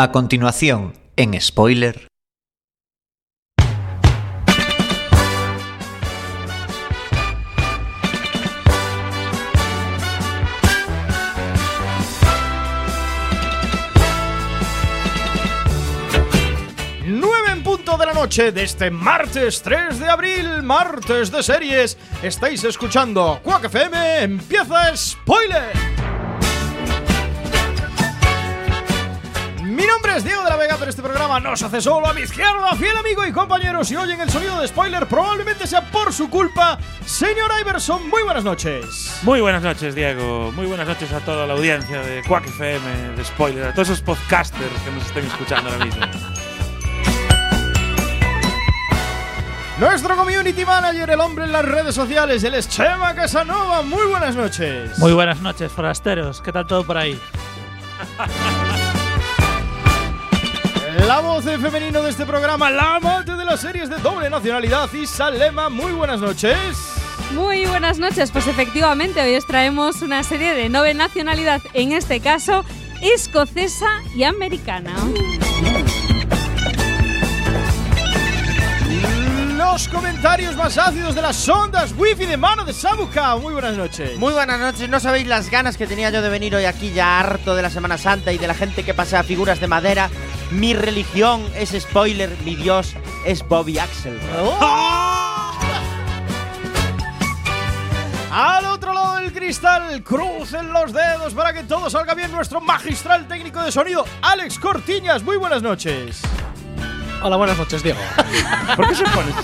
A continuación, en spoiler. Nueve en punto de la noche de este martes 3 de abril, martes de series. Estáis escuchando Quack FM, empieza Spoiler. Mi nombre es Diego de la Vega, pero este programa no se hace solo a mi izquierda, fiel amigo y compañero. Si oyen el sonido de spoiler, probablemente sea por su culpa. Señor Iverson, muy buenas noches. Muy buenas noches, Diego. Muy buenas noches a toda la audiencia de Quack FM, de Spoiler, a todos esos podcasters que nos estén escuchando ahora mismo. Nuestro community manager, el hombre en las redes sociales, el es Chema Casanova. Muy buenas noches. Muy buenas noches, forasteros. ¿Qué tal todo por ahí? La voz en femenino de este programa, la amante de las series de doble nacionalidad, Isalema. Muy buenas noches. Muy buenas noches, pues efectivamente hoy os traemos una serie de noble nacionalidad, en este caso escocesa y americana. Los comentarios más ácidos de las ondas wifi de mano de Sabuka. Muy buenas noches. Muy buenas noches, no sabéis las ganas que tenía yo de venir hoy aquí ya harto de la Semana Santa y de la gente que pasea figuras de madera. Mi religión es spoiler, mi Dios es Bobby Axel. Al otro lado del cristal, crucen los dedos para que todo salga bien. Nuestro magistral técnico de sonido, Alex Cortiñas. Muy buenas noches. Hola, buenas noches, Diego. ¿Por qué se pones?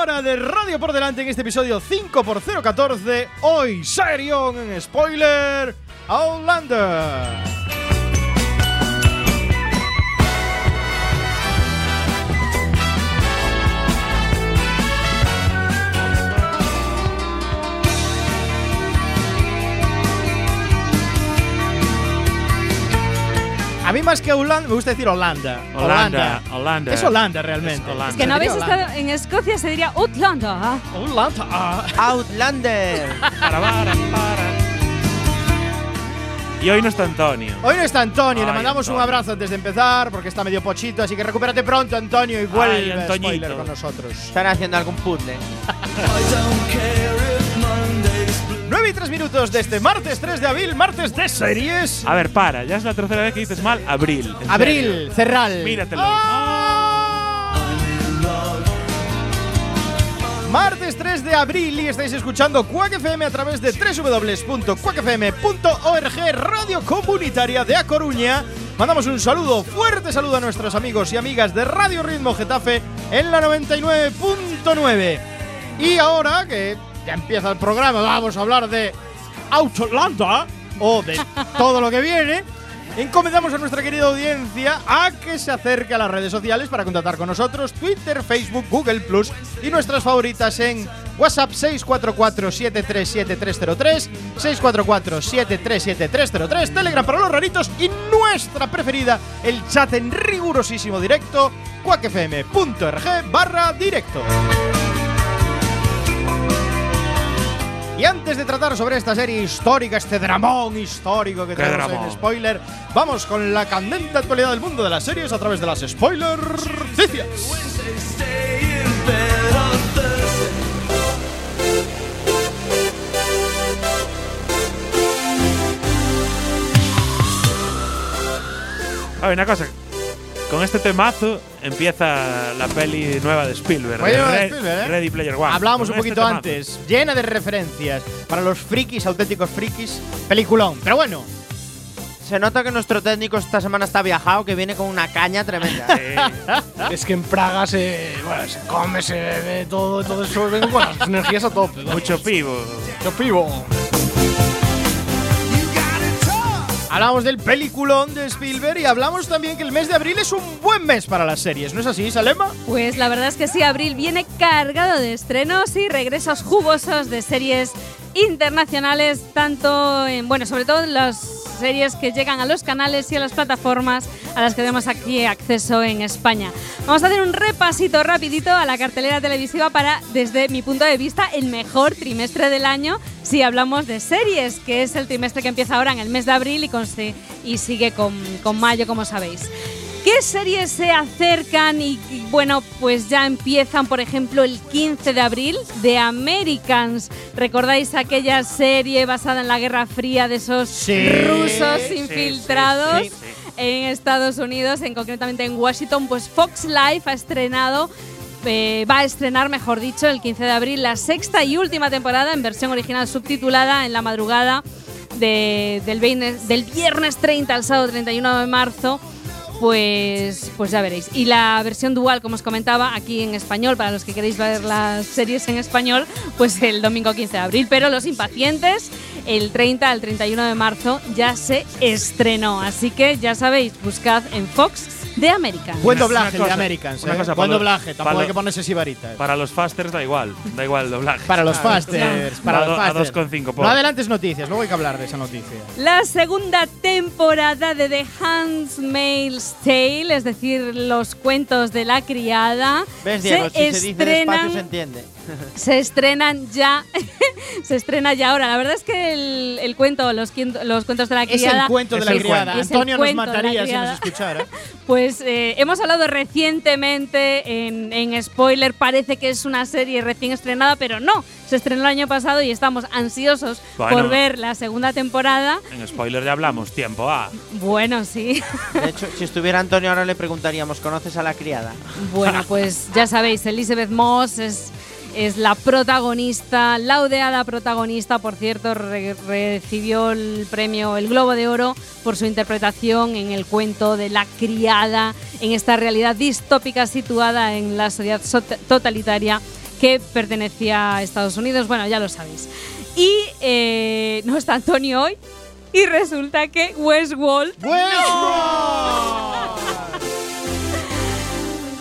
Hora de radio por delante en este episodio 5x014. Hoy, Serion en spoiler, Outlander. A mí más que Holanda, me gusta decir Holanda. Holanda, Holanda. Es Holanda realmente. Es Holanda. Es que no habéis estado en Escocia, se diría Outlander. Holanda. ah. Outlander. Para, para, para. Y hoy no está Antonio. Hoy no está Antonio, le Ay, mandamos un abrazo antes de empezar porque está medio pochito, así que recupérate pronto, Antonio, y vuelve a Antoñito. spoiler con nosotros. Están haciendo algún puzzle. 9 y 3 minutos de este martes 3 de abril, martes de series. A ver, para, ya es la tercera vez que dices mal abril. Abril. Cerral. Míratelo. ¡Ah! Martes 3 de abril y estáis escuchando Quack FM a través de www.quackfm.org, radio comunitaria de A Coruña. Mandamos un saludo, fuerte saludo a nuestros amigos y amigas de Radio Ritmo Getafe en la 99.9. Y ahora que ya empieza el programa, vamos a hablar de Outlander o de todo lo que viene. Encomendamos a nuestra querida audiencia a que se acerque a las redes sociales para contactar con nosotros, Twitter, Facebook, Google Plus y nuestras favoritas en WhatsApp 644-737303, 644-737303, Telegram para los raritos y nuestra preferida, el chat en rigurosísimo directo, cuacfm.org barra directo. Y antes de tratar sobre esta serie histórica, este dramón histórico que tenemos en spoiler, vamos con la candente actualidad del mundo de las series a través de las spoiler noticias. A ver, una cosa. Con este temazo empieza la peli nueva de Spielberg. De Spielberg, ¿eh? Ready Player One. Hablábamos un este poquito temazo. antes, llena de referencias para los frikis, auténticos frikis, peliculón. Pero bueno, Se nota que nuestro técnico esta semana está viajado, que viene con una caña tremenda. Es que en Praga se, bueno, se come, se bebe todo, todo eso. Vengo con las energías a tope. Mucho pivo. Yo pivo. Hablamos del peliculón de Spielberg y hablamos también que el mes de abril es un buen mes para las series, ¿no es así, Salema? Pues la verdad es que sí, abril viene cargado de estrenos y regresos jugosos de series internacionales, tanto en, bueno, sobre todo en las series que llegan a los canales y a las plataformas a las que tenemos aquí acceso en España. Vamos a hacer un repasito rapidito a la cartelera televisiva para, desde mi punto de vista, el mejor trimestre del año si hablamos de series, que es el trimestre que empieza ahora en el mes de abril y, con- sigue con, con mayo, como sabéis. ¿Qué series se acercan? Y, y, bueno, pues ya empiezan, por ejemplo, el 15 de abril, The Americans. ¿Recordáis aquella serie basada en la Guerra Fría de esos Sí, rusos sí, infiltrados sí. en Estados Unidos, en concretamente en Washington? Pues Fox Life ha estrenado. eh, va a estrenar, mejor dicho, el 15 de abril la sexta y última temporada en versión original subtitulada en la madrugada de- del, viernes, del viernes 30 al sábado 31 de marzo pues, pues ya veréis. Y la versión dual, como os comentaba, aquí en español, para los que queréis ver las series en español, pues el domingo 15 de abril. Pero los impacientes, el 30 al 31 de marzo ya se estrenó. Así que ya sabéis, buscad en Fox de América. Buen doblaje de Americans. una eh. cosa, Buen doblaje, tampoco hay que ponerse sibaritas. Para los fasters da igual, da igual el doblaje. Para los fasters, para los do- a fasters. 2,5 por- No adelantes noticias, luego hay que hablar de esa noticia. La segunda temporada de The Handmaid's Tale, es decir, los cuentos de la criada, ¿Ves, Diego? se si se dice despacio se entiende. se estrenan ya. se estrena ya ahora. La verdad es que el, el cuento, los, los cuentos de la Es criada. el cuento de es la criada. Es Antonio nos mataría si nos escuchara. Pues eh, hemos hablado recientemente en, en spoiler. Parece que es una serie recién estrenada, pero no. Se estrenó el año pasado y estamos ansiosos Bueno. por ver la segunda temporada. En spoiler ya hablamos, tiempo. Ah, Bueno, sí. De hecho, si estuviera Antonio ahora le preguntaríamos, ¿conoces a la criada? Bueno, pues ya sabéis, Elizabeth Moss es, es la protagonista, laudeada protagonista, por cierto, re- recibió el premio, el Globo de Oro, por su interpretación en el cuento de la criada, en esta realidad distópica situada en la sociedad so- totalitaria que pertenecía a Estados Unidos. Bueno, ya lo sabéis. Y eh, no está Antonio hoy. Y resulta que Westworld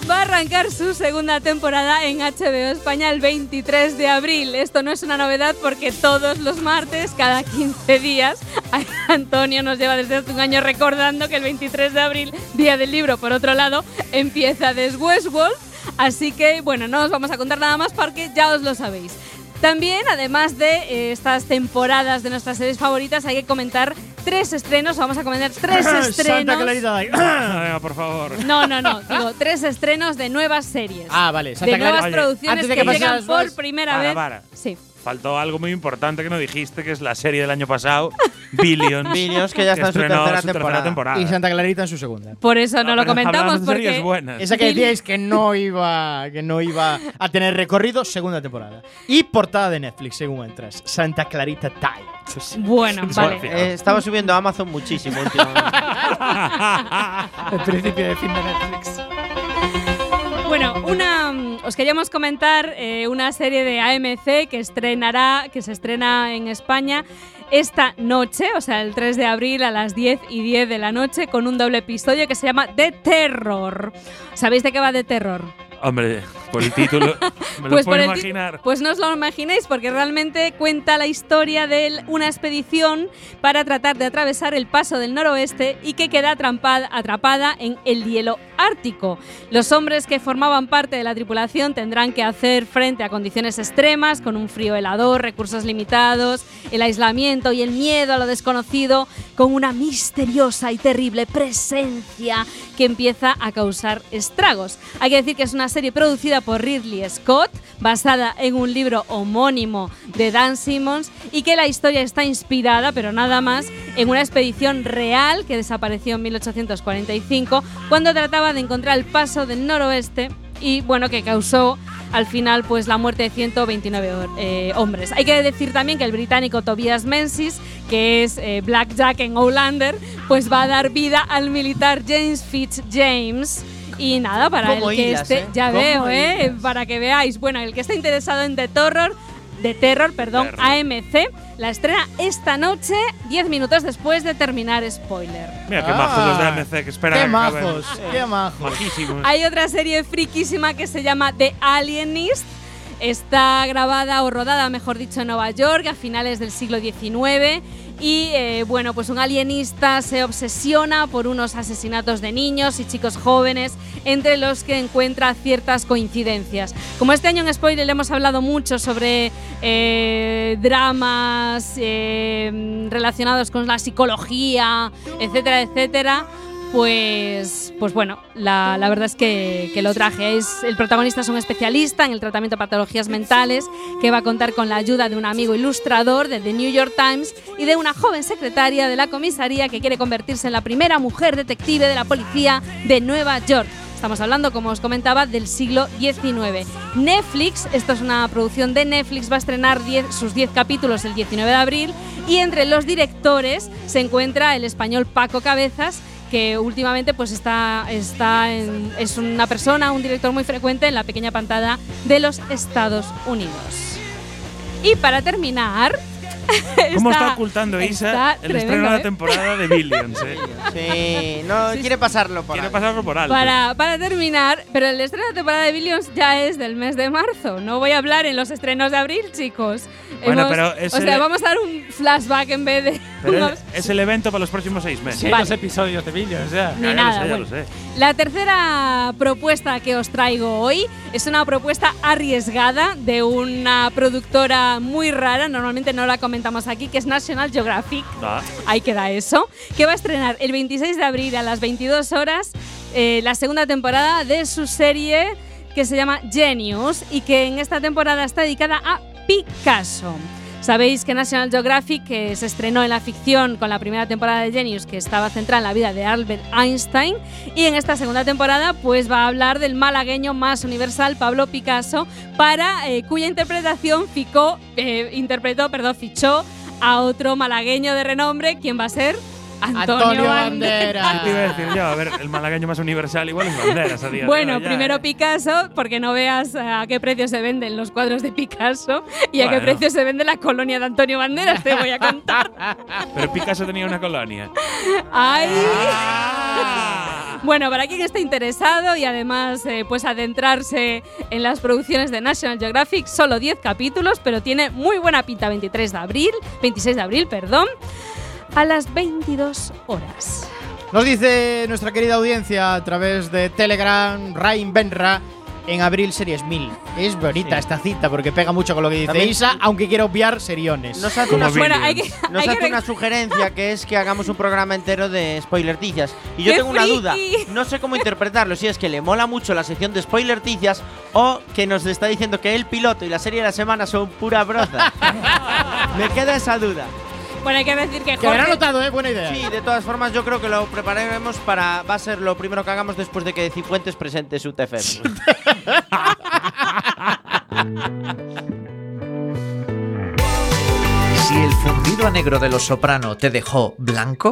va a arrancar su segunda temporada en HBO España el 23 de abril. Esto no es una novedad porque todos los martes, cada 15 días, Antonio nos lleva desde hace un año recordando que el 23 de abril, día del libro, por otro lado, empieza The Westworld. Así que, bueno, no os vamos a contar nada más porque ya os lo sabéis. También, además de eh, estas temporadas de nuestras series favoritas, hay que comentar tres estrenos. Vamos a comentar tres Santa estrenos. Clarita Day. venga, por favor. No, no, no. Digo, tres estrenos de nuevas series. Ah, vale. de Santa nuevas Clarita. Producciones antes de que, que llegan por primera Para, vez. para. Sí. Faltó algo muy importante que no dijiste, que es la serie del año pasado, Billions. Billions, que ya está en su tercera su temporada. temporada. Y Santa Clarita en su segunda. Por eso no, lo pero comentamos hablamos de series porque buenas. Esa que decíais que no iba que no iba a tener recorrido, segunda temporada. Y portada de Netflix, según entras. Santa Clarita Time. bueno, vale. Eh, estaba subiendo a Amazon muchísimo últimamente. El principio de fin de Netflix. Bueno, una os queríamos comentar eh, una serie de AMC que estrenará, que se estrena en España esta noche, o sea, el 3 de abril a las 10 y 10 de la noche, con un doble episodio que se llama The Terror. ¿Sabéis de qué va The Terror? Hombre, por el título, me lo Pues puedo el ti- imaginar. Pues no os lo imaginéis porque realmente cuenta la historia de una expedición para tratar de atravesar el paso del noroeste y que queda atrampada- atrapada en el hielo ártico. Los hombres que formaban parte de la tripulación tendrán que hacer frente a condiciones extremas con un frío helador, recursos limitados, el aislamiento y el miedo a lo desconocido con una misteriosa y terrible presencia que empieza a causar estragos. Hay que decir que es una serie producida por Ridley Scott, basada en un libro homónimo de Dan Simmons y que la historia está inspirada, pero nada más, en una expedición real que desapareció en 1845 cuando trataba de encontrar el paso del noroeste y bueno, que causó al final pues la muerte de 129 hor- eh, hombres. Hay que decir también que el británico Tobias Menzies, que es eh, Black Jack en Outlander, pues va a dar vida al militar James Fitzjames. Y nada, para el ¿Cómo que hilas, esté, eh? ya ¿Cómo veo, ¿eh? hilas? Para que veáis. Bueno, el que esté interesado en The Terror, The Terror, perdón, Terror. AMC, la estrena esta noche, 10 minutos después de terminar spoiler. Mira qué Ah, majos los de AMC que esperan Qué majos, qué majos. Majísimos. Hay otra serie friquísima que se llama The Alienist. Está grabada o rodada, mejor dicho, en Nueva York a finales del siglo XIX y eh, bueno, pues un alienista se obsesiona por unos asesinatos de niños y chicos jóvenes entre los que encuentra ciertas coincidencias. Como este año en Spoiler le hemos hablado mucho sobre eh, dramas eh, relacionados con la psicología, etcétera, etcétera, pues, pues bueno, la, verdad es que, lo traje. Es, el protagonista es un especialista en el tratamiento de patologías mentales que va a contar con la ayuda de un amigo ilustrador de The New York Times y de una joven secretaria de la comisaría que quiere convertirse en la primera mujer detective de la policía de Nueva York. Estamos hablando, como os comentaba, del siglo XIX. Netflix, esto es una producción de Netflix, va a estrenar 10 sus 10 capítulos el 19 de abril y entre los directores se encuentra el español Paco Cabezas, que últimamente pues está, está en- es una persona, un director muy frecuente en la pequeña pantalla de los Estados Unidos. Y para terminar, ¿Cómo está, está- ocultando Isa el estreno de la ¿eh? temporada de Billions? eh? Sí, no Sí, quiere pasarlo por Quiere pasarlo por alto. Para, para terminar, pero el estreno de temporada de Billions ya es del mes de marzo. No voy a hablar en los estrenos de abril, chicos. Bueno, Hemos- pero es o sea, el- vamos a dar un flashback en vez de. Pero es, el evento para los próximos seis meses. Sí, Vale. dos episodios de Billions, ya. Ni Ya, nada, lo sé, ya lo sé. La tercera propuesta que os traigo hoy es una propuesta arriesgada de una productora muy rara, normalmente no la comentamos aquí, que es National Geographic. Ah, Ahí queda eso. Que va a estrenar el 26 de abril a las 22 horas eh, la segunda temporada de su serie que se llama Genius y que en esta temporada está dedicada a Picasso. Sabéis que National Geographic que se estrenó en la ficción con la primera temporada de Genius que estaba centrada en la vida de Albert Einstein y en esta segunda temporada pues va a hablar del malagueño más universal Pablo Picasso para eh, cuya interpretación ficó, eh, interpretó, perdón, fichó a otro malagueño de renombre, ¿quién va a ser? Antonio, Antonio Banderas. Banderas. te iba a decir yo, a ver, el malagueño más universal igual es banderas a día de Bueno, hoy ya, primero eh. Picasso, porque no veas a qué precio se venden los cuadros de Picasso y a qué Bueno. precio se vende la colonia de Antonio Banderas, te voy a contar. Pero Picasso tenía una colonia. ¡Ay! Ah. Bueno, para quien esté interesado y además eh, pues adentrarse en las producciones de National Geographic, solo 10 capítulos, pero tiene muy buena pinta 23 de abril, 26 de abril, perdón, a las 22 horas. Nos dice nuestra querida audiencia a través de Telegram, Rain Benra, en abril series 1000. Es bonita Sí. esta cita porque pega mucho con lo que dice También- Isa, aunque quiero obviar seriones. Nos hace, una. Bueno, hay que, nos hay que hace una rec- sugerencia que es que hagamos un programa entero de spoilerticias. Y yo ¡Qué tengo una duda. No sé cómo interpretarlo. Si es que le mola mucho la sección de spoilerticias o que nos está diciendo que el piloto y la serie de la semana son pura broza. Me queda esa duda. Bueno, hay que decir que que habrá Jorge, notado, ¿eh? Buena idea. Sí, de todas formas, yo creo que lo prepararemos para. Va a ser lo primero que hagamos después de que Cifuentes presente su TFM. Si el fundido a negro de los soprano te dejó blanco,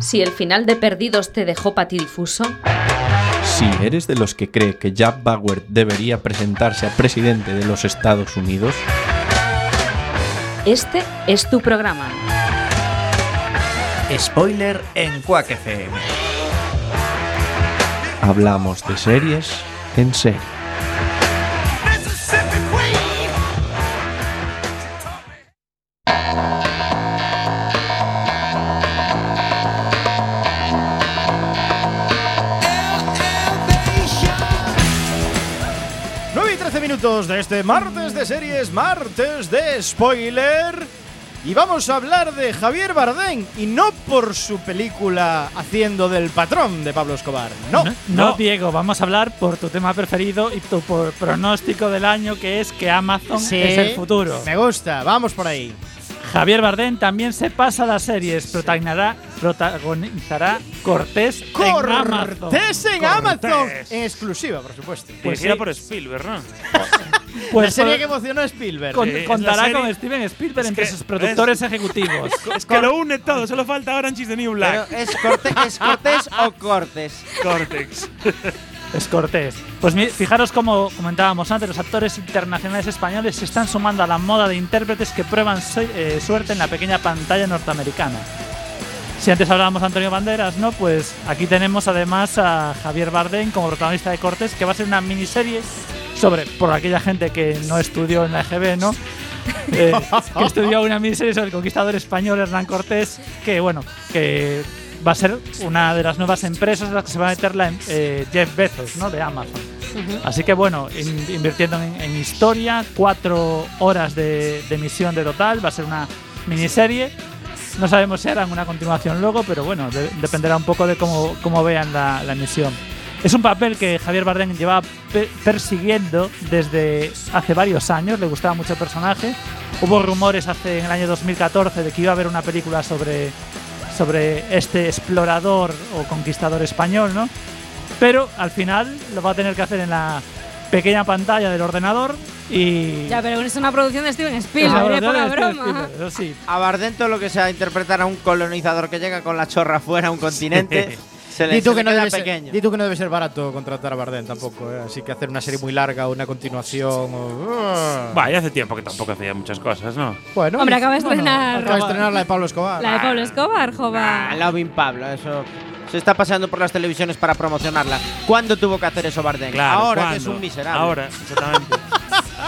si el final de Perdidos te dejó patidifuso, Si eres de los que cree que Jack Bauer debería presentarse a presidente de los Estados Unidos, este es tu programa. spoiler en Quack FM. hablamos de series en serie. Nueve y 13 minutos de este martes de series, martes de spoiler. Y vamos a hablar de Javier Bardem y no por su película haciendo del patrón de Pablo Escobar. No. No, no. Diego, vamos a hablar por tu tema preferido y tu por pronóstico del año, que es que Amazon Sí, es el futuro. Me gusta, vamos por ahí. Javier Bardem también se pasa a las series, protagonizará, protagonizará Cortés en Amazon. Cortés en Amazon. En exclusiva, por supuesto. Pues Dirigida sí. por Spielberg, ¿no? Pues la serie que emocionó a Spielberg. con- Sí, es la contará con Steven Spielberg es entre que- sus productores ejecutivos. Es que lo une todo, solo falta Orange is the New Pero Black. ¿es, corte- ¿Es Cortés o Cortes? Cortex. Es Cortés. Pues fijaros como comentábamos antes, los actores internacionales españoles se están sumando a la moda de intérpretes que prueban su- eh, suerte en la pequeña pantalla norteamericana. Si antes hablábamos de Antonio Banderas, ¿no? Pues aquí tenemos además a Javier Bardem como protagonista de Cortés, que va a ser una miniserie sobre, por aquella gente que no estudió en la EGB, ¿no? Eh, que estudió una miniserie sobre el conquistador español Hernán Cortés, que bueno, que va a ser una de las nuevas empresas en las que se va a meter la, eh, Jeff Bezos, ¿no? De Amazon. Así que bueno, in- invirtiendo en, en historia, cuatro horas de, de emisión de total, va a ser una miniserie. No sabemos si harán una continuación luego, pero bueno, de- dependerá un poco de cómo, cómo vean la, la emisión. Es un papel que Javier Bardem llevaba pe- persiguiendo desde hace varios años, le gustaba mucho el personaje. Hubo rumores hace en el año 2014 de que iba a haber una película sobre, sobre este explorador o conquistador español, ¿no? Pero al final lo va a tener que hacer en la pequeña pantalla del ordenador y... Ya, pero es una producción de Steven Spielberg, Ah, ¿eh? Steven broma. Spielberg, eso sí. A Bardento lo que sea interpretar a un colonizador que llega con la chorra fuera a un continente, se le, Di tú, se que no debe ser, di tú que no debe ser barato contratar a Bardem tampoco, ¿eh? así que hacer una serie muy larga o una continuación. O, Va, ya hace tiempo que tampoco hacía muchas cosas, ¿no? Bueno, Hombre, acaba de estrenar- acaba de estrenar la de Pablo Escobar. La de Pablo Escobar, Ah, jova. Loving Pablo, eso se está pasando por las televisiones para promocionarla. ¿Cuándo tuvo que hacer eso Bardem? Claro, Ahora que es ¿cuándo? un miserable. Ahora, exactamente.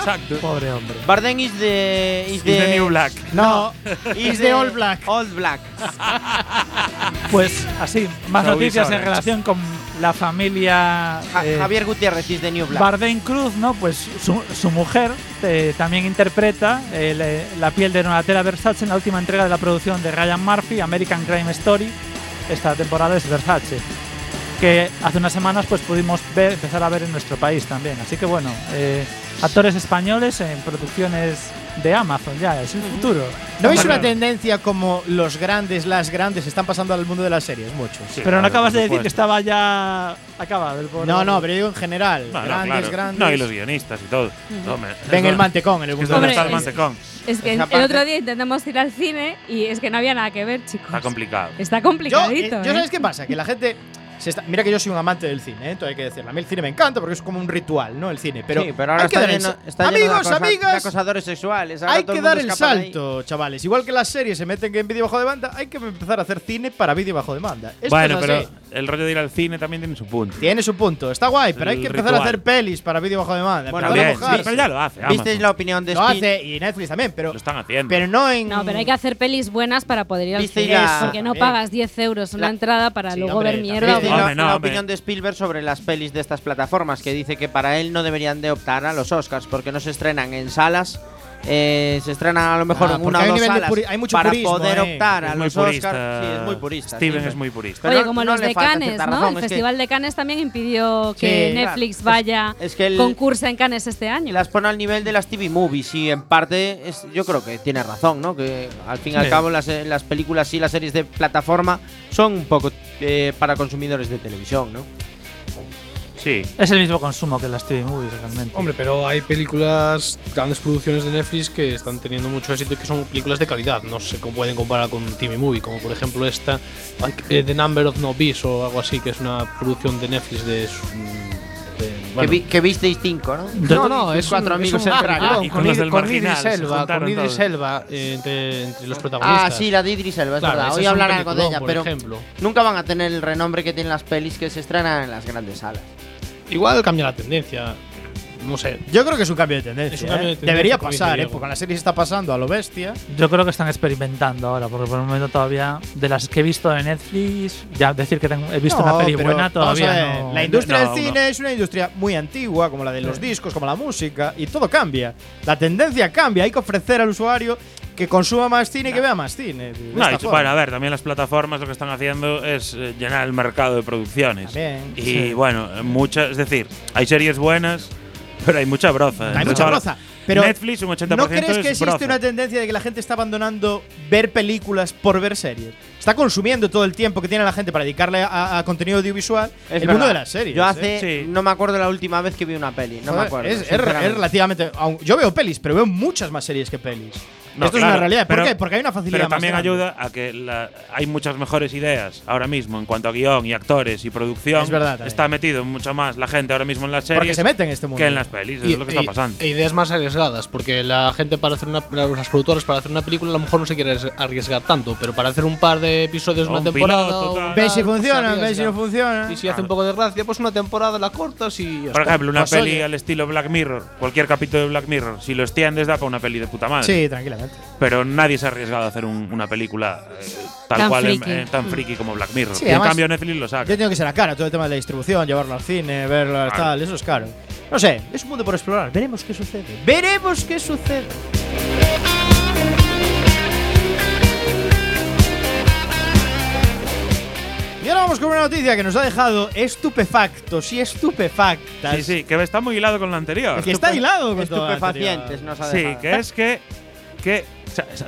Exacto. Pobre hombre. Bardem is the is Is the new black. No, is the All Black. Old Black. Pues así, más So noticias en relación con la familia Ja- eh, Javier Gutiérrez is the new black. Bardem Cruz, ¿no? Pues su, su mujer eh, también interpreta eh, le- la piel de Donatella Versace en la última entrega de la producción de Ryan Murphy, American Crime Story. Esta temporada es Versace. Que hace unas semanas pues pudimos ver, empezar a ver en nuestro país también. Así que bueno, eh, actores españoles en producciones de Amazon ya, es el futuro. ¿No veis una tendencia como los grandes, las grandes están pasando al mundo de las series? Muchos. Sí, Pero no claro, acabas de decir que estaba ya acabado el No, no, pero digo en general. No, no, grandes, claro. grandes. No, y los guionistas y todo. Ven el mantecón en el mundo donde de Hombre, está el mantecón. Es que el otro día intentamos ir al cine y es que no había nada que ver, chicos. Está complicado. Está Yo, eh, complicadito. yo ¿eh? ¿sabes qué pasa? Que la gente. Se está- mira que yo soy un amante del cine, ¿eh? Entonces hay que decirlo. A mí el cine me encanta porque es como un ritual, ¿no? El cine. Pero, sí, pero ahora hay que dar lleno, está de Amigos, de acosadores sexuales. Ahora hay todo que dar el salto, chavales. Igual que las series se meten en vídeo bajo demanda, hay que empezar a hacer cine para vídeo bajo demanda. Esto bueno, es pero así. El rollo de ir al cine también tiene su punto. Tiene su punto, está guay, pero hay que empezar a ritual. hacer pelis para vídeo bajo demanda. Bueno, a Bien, sí, pero ya lo hace. ¿Visteis la opinión de Lo Spin- hace y Netflix también, pero, Lo están haciendo. pero no en. No, pero hay que hacer pelis buenas para poder ir al ¿Visteis cine. la- Porque no pagas 10 euros una La- entrada para Sí, luego hombre, ver mierda. ¿Visteis la, la opinión de Spielberg sobre las pelis de estas plataformas? Que dice que para él no deberían de optar a los Oscars porque no se estrenan en salas. Eh, se estrenan a lo mejor Ah, en una o dos salas puri- hay mucho para purismo, poder eh. optar a Es muy los purista. Oscars. Sí, es muy purista. Steven sí. es muy purista. Oye, no- como no los de Cannes, ¿no? razón, el es que- Festival de Cannes también impidió que Sí, Netflix claro. vaya Es que el- concursa en Cannes este año. las pone al nivel de las TV movies y en parte es, yo creo que tiene razón, ¿no? Que al fin y al cabo las, las películas y las series de plataforma son un poco eh, para consumidores de televisión, ¿no? Sí. Es el mismo consumo que las TV movies realmente. Hombre, pero hay películas, grandes producciones de Netflix que están teniendo mucho éxito y que son películas de calidad. No se pueden comparar con TV Movie, como por ejemplo esta, eh, The Number of No Bees o algo así, que es una producción de Netflix de. su- de- Que, bueno, vi- que visteis cinco, ¿no? no, no, es cuatro un, amigos es un en. Y con con, los Id- del con Marginal, Idris Elba, juntaron con Idris todos. Elba eh, entre, entre los protagonistas. Ah, sí, la de Idris Elba, es Claro, verdad. Hoy hablarán algo de ella, por pero ejemplo. nunca van a tener el renombre que tienen las pelis que se estrenan en las grandes salas. Igual cambia la tendencia. No sé. Yo creo que es un cambio de tendencia. Es un cambio ¿eh? de tendencia, Debería como dice pasar, ¿eh? Diego. Porque con la serie está pasando a lo bestia. Yo creo que están experimentando ahora, porque por el momento todavía, de las que he visto en Netflix, ya decir que tengo- he visto No, una peli pero buena vamos a todavía no. La industria no, del no. cine es una industria muy antigua, como la de los discos, como la música, y todo cambia. La tendencia cambia. Hay que ofrecer al usuario que consuma más cine y que vea más cine. de No, esta y, forma. bueno, a ver, también las plataformas lo que están haciendo es eh, llenar el mercado de producciones. También, y sí. bueno, muchas, es decir, hay series buenas, pero hay mucha broza. Hay Entonces mucha ahora, broza. Pero Netflix un 80% ¿No crees es que existe broza. una tendencia de que la gente está abandonando ver películas por ver series? Está consumiendo todo el tiempo que tiene la gente para dedicarle a, a contenido audiovisual Es el mundo verdad. de las series. Yo ¿eh? hace. Sí. No me acuerdo la última vez que vi una peli. No me Joder, acuerdo. Es, es- es sinceramente. relativamente. aun- Yo veo pelis, pero veo muchas más series que pelis. No, Esto es claro, una realidad. ¿Por pero- qué? Porque hay una facilidad Pero más también grande. ayuda a que la- hay muchas mejores ideas ahora mismo en cuanto a guion y actores y producción. Es verdad también. Está metido mucho más la gente ahora mismo en las Porque series se mete en este mundo. que en las pelis. Es lo que está pasando. e ideas más arriesgadas, porque la gente para hacer una. Las productoras para hacer una película a lo mejor no se quiere arriesgar tanto, pero para hacer un par de episodios O una un temporada. piloto. Ve si funciona, ve si no funciona. Y si hace un poco de gracia, pues una temporada la cortas y. Por está. ejemplo, una Pues peli oye. al estilo Black Mirror, cualquier capítulo de Black Mirror, si lo extiendes da para una peli de puta madre. Sí, tranquilamente. Pero nadie se ha arriesgado a hacer un- una película eh, tal Tan cual, en- friki. eh, tan friki como Black Mirror. Sí, y en además- cambio Netflix lo saca. Yo tengo que ser a cara, todo el tema de la distribución, llevarlo al cine, verlo Claro. tal, eso es caro. No sé, es un mundo por explorar. Veremos qué sucede. Veremos qué sucede. Y ahora vamos con una noticia que nos ha dejado estupefactos y estupefactas. Sí, sí, que está muy hilado con lo anterior. Que está hilado con todo lo Estupefacientes anterior. nos ha Sí, dejado. que es que,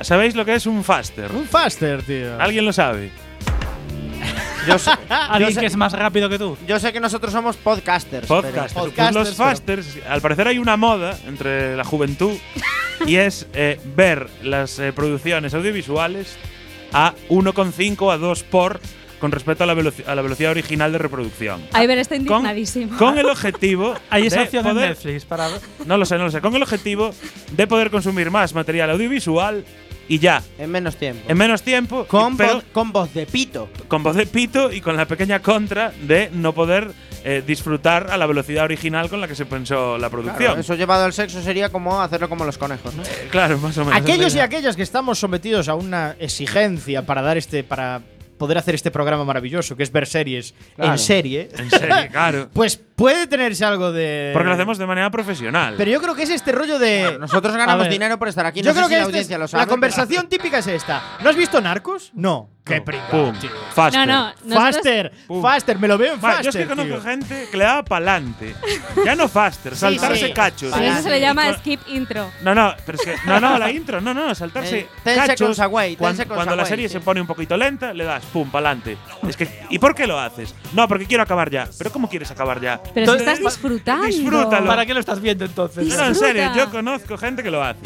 ¿Sabéis lo que es un faster? Un faster, tío. ¿Alguien lo sabe? Yo sé, Alguien sé- que es más rápido que tú. yo sé que nosotros somos podcasters. Podcast. pero- Pues podcasters, los pero- fasters, al parecer hay una moda entre la juventud y es eh, ver las eh, producciones audiovisuales a 1,5 a 2 por con respecto a la, veloci- a la velocidad original de reproducción. Iber está indignadísimo. con el objetivo Hay esa opción en poder- Netflix para. No lo sé, no lo sé. Con el objetivo de poder consumir más material audiovisual y ya, En menos tiempo. en menos tiempo, con, pero voz, con voz de pito. con voz de pito y con la pequeña contra de no poder eh, disfrutar a la velocidad original con la que se pensó la producción. Claro, eso llevado al sexo sería como hacerlo como los conejos, ¿no? Eh, claro, más o menos. Aquellos y aquellas que estamos sometidos a una exigencia para dar este para poder hacer este programa maravilloso que es ver series Claro. en serie, En serio, claro. pues puede tenerse algo de Porque lo hacemos de manera profesional. Pero yo creo que es este rollo de Nosotros ganamos dinero por estar aquí. Yo No sé creo si que la esta audiencia es- lo sabe. la conversación típica es esta. ¿No has visto Narcos? No. Qué tío. faster. No, no. nosotros- Faster, Pum. faster, me lo veo en faster. yo es que conozco tío. gente que le daba pa'lante. ya no faster, saltarse sí. cachos. Pero eso se le llama con- skip intro. No, no, pero es que. No, no, la intro, no, no, saltarse Eh, ten cachos. seconds away, ten cuan- seconds cuando la serie sí. se pone un poquito lenta, le das, pum, pa'lante. Es que. ¿Y por qué lo haces? No, porque quiero acabar ya. ¿Pero cómo quieres acabar ya? Pero si Entonces, estás disfrutando. Disfrútalo. ¿Para qué lo estás viendo entonces? No, en serio, Disfruta. yo conozco gente que lo hace.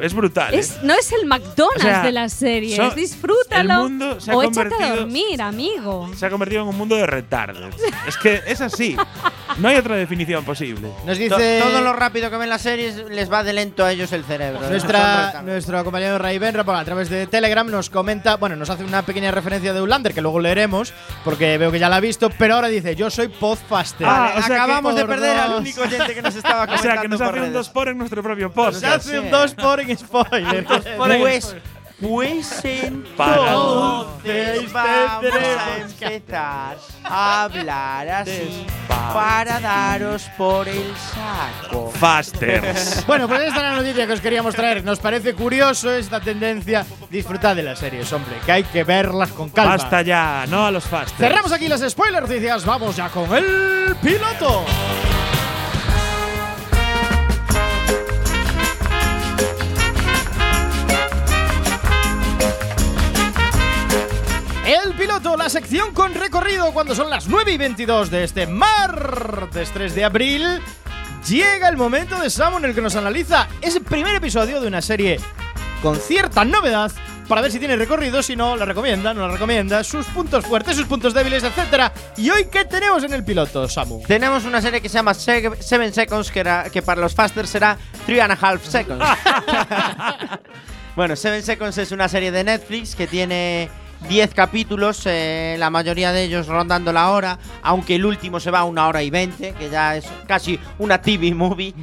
Es brutal. ¿eh? Es, no es el McDonald's O sea, de las series. so- Disfrútalo. el mundo se ha o échate a convertido- dormir, amigo. Se ha convertido en un mundo de retardos. es que es así. No hay otra definición posible. Nos To- dice Todo lo rápido que ven las series les va de lento a ellos el cerebro. Son Nuestra, nuestro compañero Ray Benra, a través de Telegram, nos comenta, bueno, nos hace una pequeña referencia de Ulander, que luego leeremos, porque veo que ya la ha visto, pero ahora dice, yo soy Podfaster. Ah, o sea Acabamos de por perder al dos. único oyente que nos estaba O comentando sea, que nos por hace un redes. 2 por en nuestro propio podcast. hace un 2 por en spoiler. Pues, pues entonces vamos a empezar a hablar así para daros por el saco. Fasters. Bueno, pues esta es la noticia que os queríamos traer. Nos parece curioso esta tendencia. Disfrutad de las series, hombre, que hay que verlas con calma. Basta ya, no a los fasters. Cerramos aquí las spoiler noticias. Vamos ya con el piloto. El piloto, la sección con recorrido cuando son las 9 y 22 de este martes 3 de abril. Llega el momento de Samu en el que nos analiza ese primer episodio de una serie con cierta novedad para ver si tiene recorrido, si no, la recomienda, no la recomienda, sus puntos fuertes, sus puntos débiles, etcétera. ¿Y hoy qué tenemos en el piloto, Samu? Tenemos una serie que se llama Se- Seven Seconds, que, era- que para los fasters será Three and a Half Seconds. bueno, Seven Seconds es una serie de Netflix que tiene 10 capítulos, eh, la mayoría de ellos rondando la hora, aunque el último se va a una hora y 20, que ya es casi una TV movie.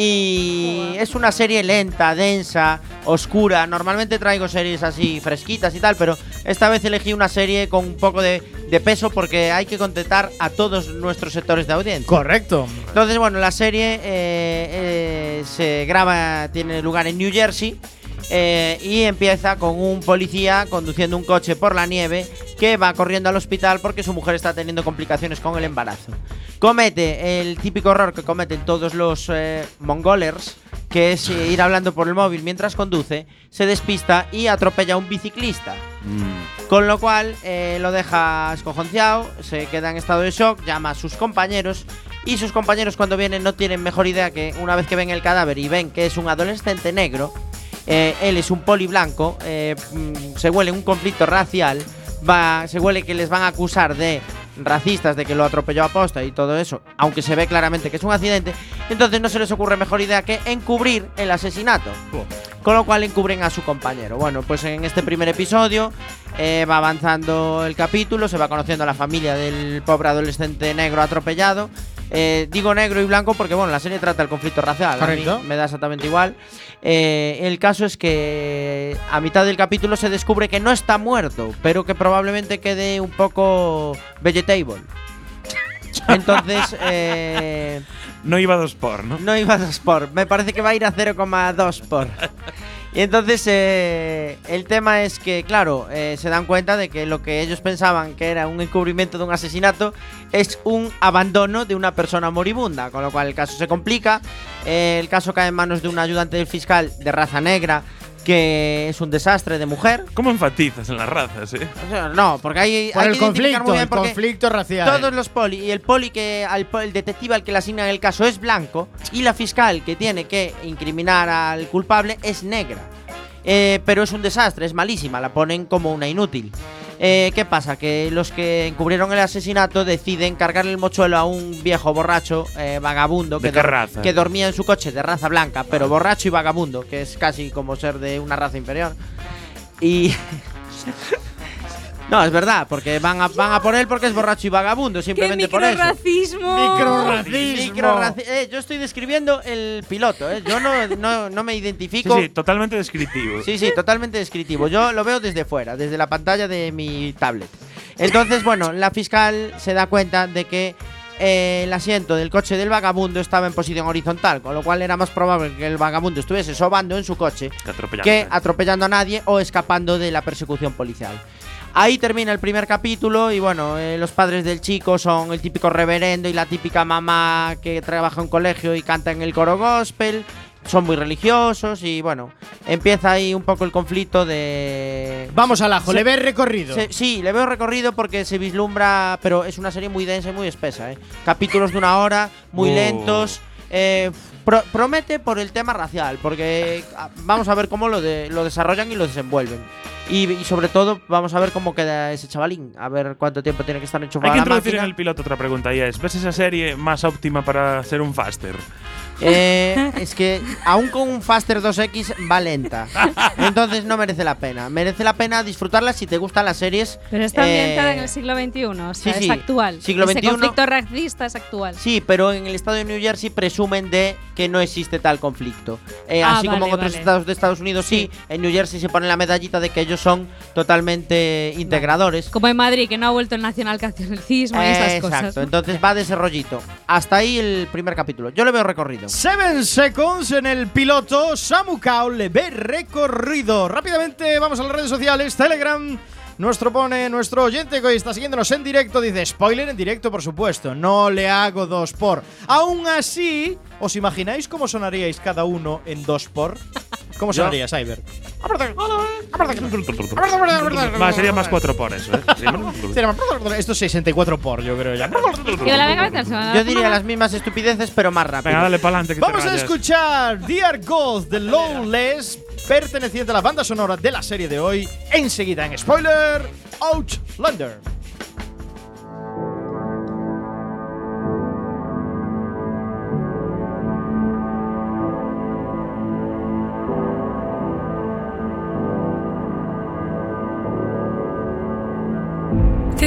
Y es una serie lenta, densa, oscura. Normalmente traigo series así fresquitas y tal, pero esta vez elegí una serie con un poco de, de peso porque hay que contentar a todos nuestros sectores de audiencia. Correcto. Entonces, bueno, la serie eh, eh, se graba, tiene lugar en New Jersey eh, y empieza con un policía conduciendo un coche por la nieve que va corriendo al hospital porque su mujer está teniendo complicaciones con el embarazo. Comete el típico error que cometen todos los eh, mongolers, que es eh, ir hablando por el móvil mientras conduce, se despista y atropella a un biciclista. Con lo cual eh, lo deja escojonciado, se queda en estado de shock, llama a sus compañeros y sus compañeros cuando vienen no tienen mejor idea que una vez que ven el cadáver y ven que es un adolescente negro, Eh, él es un poli blanco, eh, mm, se huele un conflicto racial, va, se huele que les van a acusar de racistas, de que lo atropelló a posta y todo eso, aunque se ve claramente que es un accidente, entonces no se les ocurre mejor idea que encubrir el asesinato. Con lo cual encubren a su compañero. Bueno, pues en este primer episodio eh, va avanzando el capítulo, se va conociendo a la familia del pobre adolescente negro atropellado. Eh, digo negro y blanco porque, bueno, la serie trata el conflicto racial. A mí Correcto. me da exactamente igual. Eh, el caso es que a mitad del capítulo se descubre que no está muerto, pero que probablemente quede un poco vegetable. Entonces, eh, No iba dos por, ¿no? no iba a 2 por. Me parece que va a ir a 0,2 por. Y entonces eh, el tema es que, claro, eh, se dan cuenta de que lo que ellos pensaban que era un encubrimiento de un asesinato es un abandono de una persona moribunda, con lo cual el caso se complica. Eh, el caso cae en manos de un ayudante del fiscal de raza negra que es un desastre de mujer. ¿Cómo enfatizas en las razas, eh? No, porque hay, Por hay el que conflicto, muy bien el porque conflicto racial. todos los poli y el poli que al el detective al que le asignan el caso es blanco y la fiscal que tiene que incriminar al culpable es negra. Eh, pero es un desastre, es malísima, la ponen como una inútil. Eh, ¿Qué pasa? Que los que encubrieron el asesinato deciden cargarle el mochuelo a un viejo borracho, eh, vagabundo, ¿De que, dormía en su coche de raza blanca, pero borracho y vagabundo, que es casi como ser de una raza inferior. Y. no, es verdad, porque van a, van a por él porque es borracho y vagabundo, ¡Qué simplemente por eso. microracismo! Microracismo. Microraci- eh, yo estoy describiendo el piloto, eh. Yo no, no, no me identifico. sí, totalmente descriptivo. Sí, sí, totalmente descriptivo. Yo lo veo desde fuera, desde la pantalla de mi tablet. Entonces, bueno, la fiscal se da cuenta de que eh, el asiento del coche del vagabundo estaba en posición horizontal, con lo cual era más probable que el vagabundo estuviese sobando en su coche Que atropellando a nadie o escapando de la persecución policial. Ahí termina el primer capítulo y bueno, eh, los padres del chico son el típico reverendo y la típica mamá que trabaja en colegio y canta en el coro gospel. Son muy religiosos y bueno, empieza ahí un poco el conflicto de... Vamos al ajo, Se- le ves recorrido. Se- sí, le veo recorrido porque se vislumbra, pero es una serie muy densa y muy espesa. ¿eh? Capítulos de una hora, muy Oh. lentos. eh, pro- promete por el tema racial, porque ah, vamos a ver cómo lo, de- lo desarrollan y lo desenvuelven. Y, y sobre todo, vamos a ver cómo queda ese chavalín, a ver cuánto tiempo tiene que estar enchufado Hay que introducir en el piloto otra pregunta y es, ¿ves esa serie más óptima para ser un faster? Eh, es que aún con un Faster 2X va lenta. Entonces no merece la pena. Merece la pena disfrutarla si te gustan las series. Pero está ambientada eh, en el siglo XXI, o sea, sí, es sí, actual. siglo Ese XXI. conflicto racista es actual. Sí, pero en el estado de New Jersey presumen de que no existe tal conflicto. Eh, Ah, así como en vale, otros vale. estados de Estados Unidos sí. en New Jersey se pone la medallita de que ellos son totalmente integradores. Como en Madrid, que no ha vuelto el nacionalcatolicismo y esas Exacto, cosas. ¿no? entonces va de ese rollito. Hasta ahí el primer capítulo. Yo le veo recorrido. Seven Seconds en el piloto. Samu Kao le ve recorrido. Rápidamente vamos a las redes sociales. Telegram. Nuestro pone, nuestro oyente que hoy está siguiéndonos en directo dice, spoiler en directo por supuesto, no le hago dos por. Aún así, ¿os imagináis cómo sonaríais cada uno en dos por? ¿Cómo sonaría, Cyber? Va, sería más cuatro por eso, ¿eh? Sería más- Esto es 64 por, yo creo ya. Que la venga a meterse, ¿no? Yo diría las mismas estupideces, pero más rápido. Venga, dale para adelante que te Vamos a rayas. escuchar Dear God de Lawless, perteneciente a la banda sonora de la serie de hoy, enseguida en spoiler, Outlander.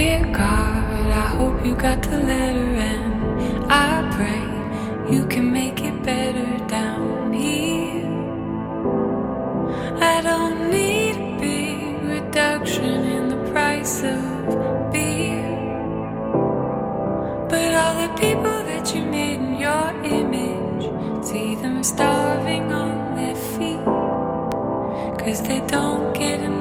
Dear God, I hope you got the letter and I pray you can make it better down here. I don't need a big reduction in the price of beer. But all the people that you made in your image, see them starving on their feet. Cause they don't get enough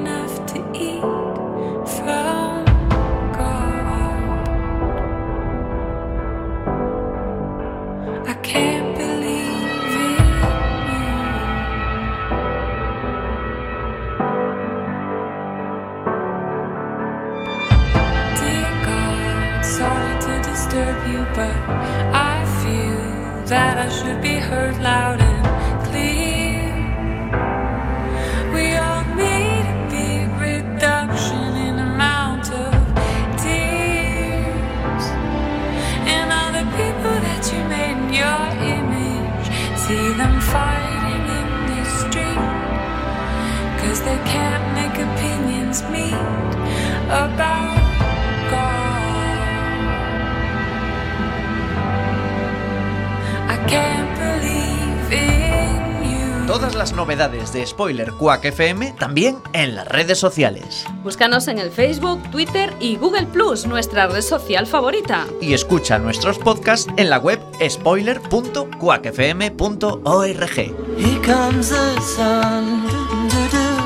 Spoiler Quack FM también en las redes sociales. Búscanos en el Facebook, Twitter y Google Plus, nuestra red social favorita. Y escucha nuestros podcasts en la web spoiler.quackfm.org. Here comes the sun. do-do-do.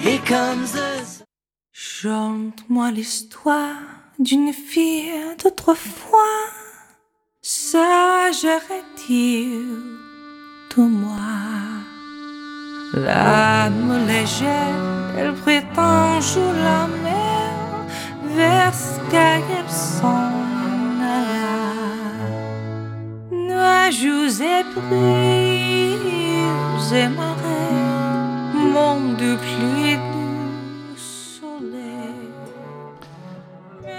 Here comes the sun. Chante-moi l'histoire d'une fille d'autrefois, sage retire tout moi. La mer, vers monde de pluie.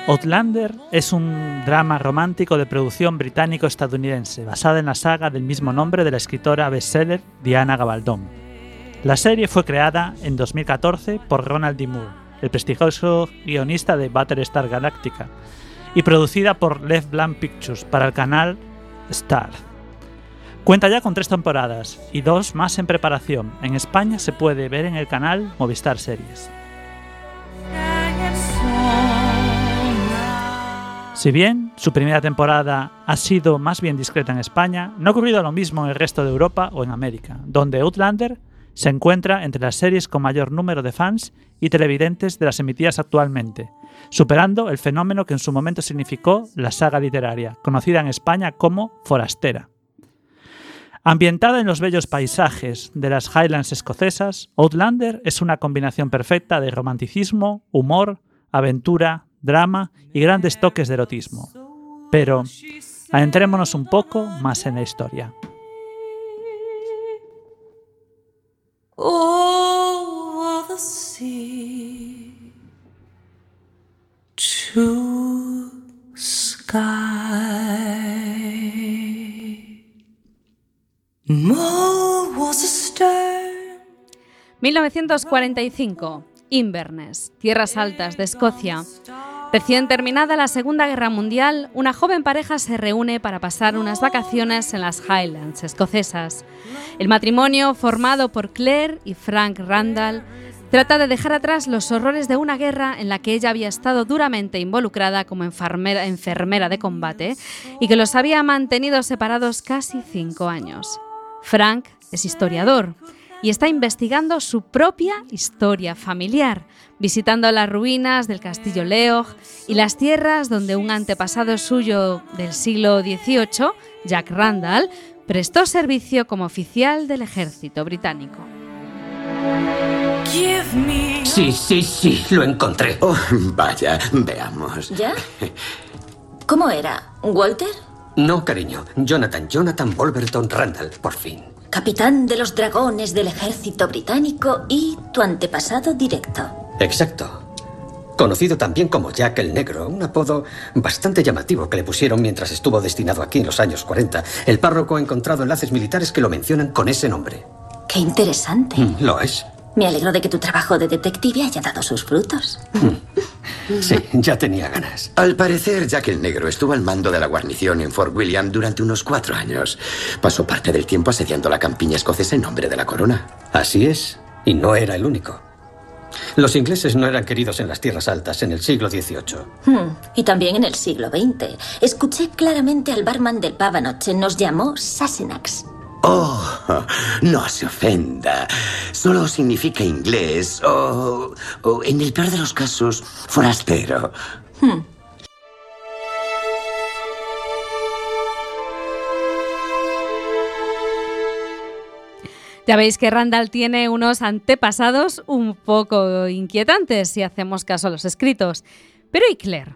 Outlander es un drama romántico de producción británico-estadounidense basada en la saga del mismo nombre de la escritora bestseller Diana Gabaldon. La serie fue creada en 2014 por Ronald D. Moore, el prestigioso guionista de Battlestar Galactica, y producida por Left Blanc Pictures para el canal Star. Cuenta ya con tres temporadas y dos más en preparación. En España se puede ver en el canal Movistar Series. Si bien su primera temporada ha sido más bien discreta en España, no ha ocurrido lo mismo en el resto de Europa o en América, donde Outlander se encuentra entre las series con mayor número de fans y televidentes de las emitidas actualmente, superando el fenómeno que en su momento significó la saga literaria, conocida en España como Forastera. Ambientada en los bellos paisajes de las Highlands escocesas, Outlander es una combinación perfecta de romanticismo, humor, aventura, drama y grandes toques de erotismo. Pero adentrémonos un poco más en la historia. Over the sea to sky. More was a stir. 1945. Inverness, tierras altas de Escocia. Recién terminada la Segunda Guerra Mundial, una joven pareja se reúne para pasar unas vacaciones en las Highlands escocesas. El matrimonio, formado por Claire y Frank Randall, trata de dejar atrás los horrores de una guerra en la que ella había estado duramente involucrada como enfermera, enfermera de combate y que los había mantenido separados casi cinco años. Frank es historiador y está investigando su propia historia familiar, visitando las ruinas del castillo Leog y las tierras donde un antepasado suyo del siglo XVIII, Jack Randall, prestó servicio como oficial del ejército británico. Give me Sí, sí, sí, lo encontré. Oh, vaya, veamos. ¿Ya? ¿Cómo era? ¿Walter? No, cariño. Jonathan, Jonathan Wolverton Randall, por fin. Capitán de los dragones del ejército británico y tu antepasado directo. Exacto. Conocido también como Jack el Negro, un apodo bastante llamativo que le pusieron mientras estuvo destinado aquí en los años 40. El párroco ha encontrado enlaces militares que lo mencionan con ese nombre. Qué interesante. Mm, Lo es. Me alegro de que tu trabajo de detective haya dado sus frutos. Sí, ya tenía ganas. Al parecer, Jack el Negro estuvo al mando de la guarnición en Fort William durante unos cuatro años. Pasó parte del tiempo asediando la campiña escocesa en nombre de la corona. Así es, y no era el único. Los ingleses no eran queridos en las tierras altas en el siglo XVIII. Hmm, Y también en el siglo XX. Escuché claramente al barman del pub anoche. Nos llamó Sassenachs. Oh, no se ofenda. Solo significa inglés o, o, en el peor de los casos, forastero. Hmm. Ya veis que Randall tiene unos antepasados un poco inquietantes si hacemos caso a los escritos. Pero ¿y Claire?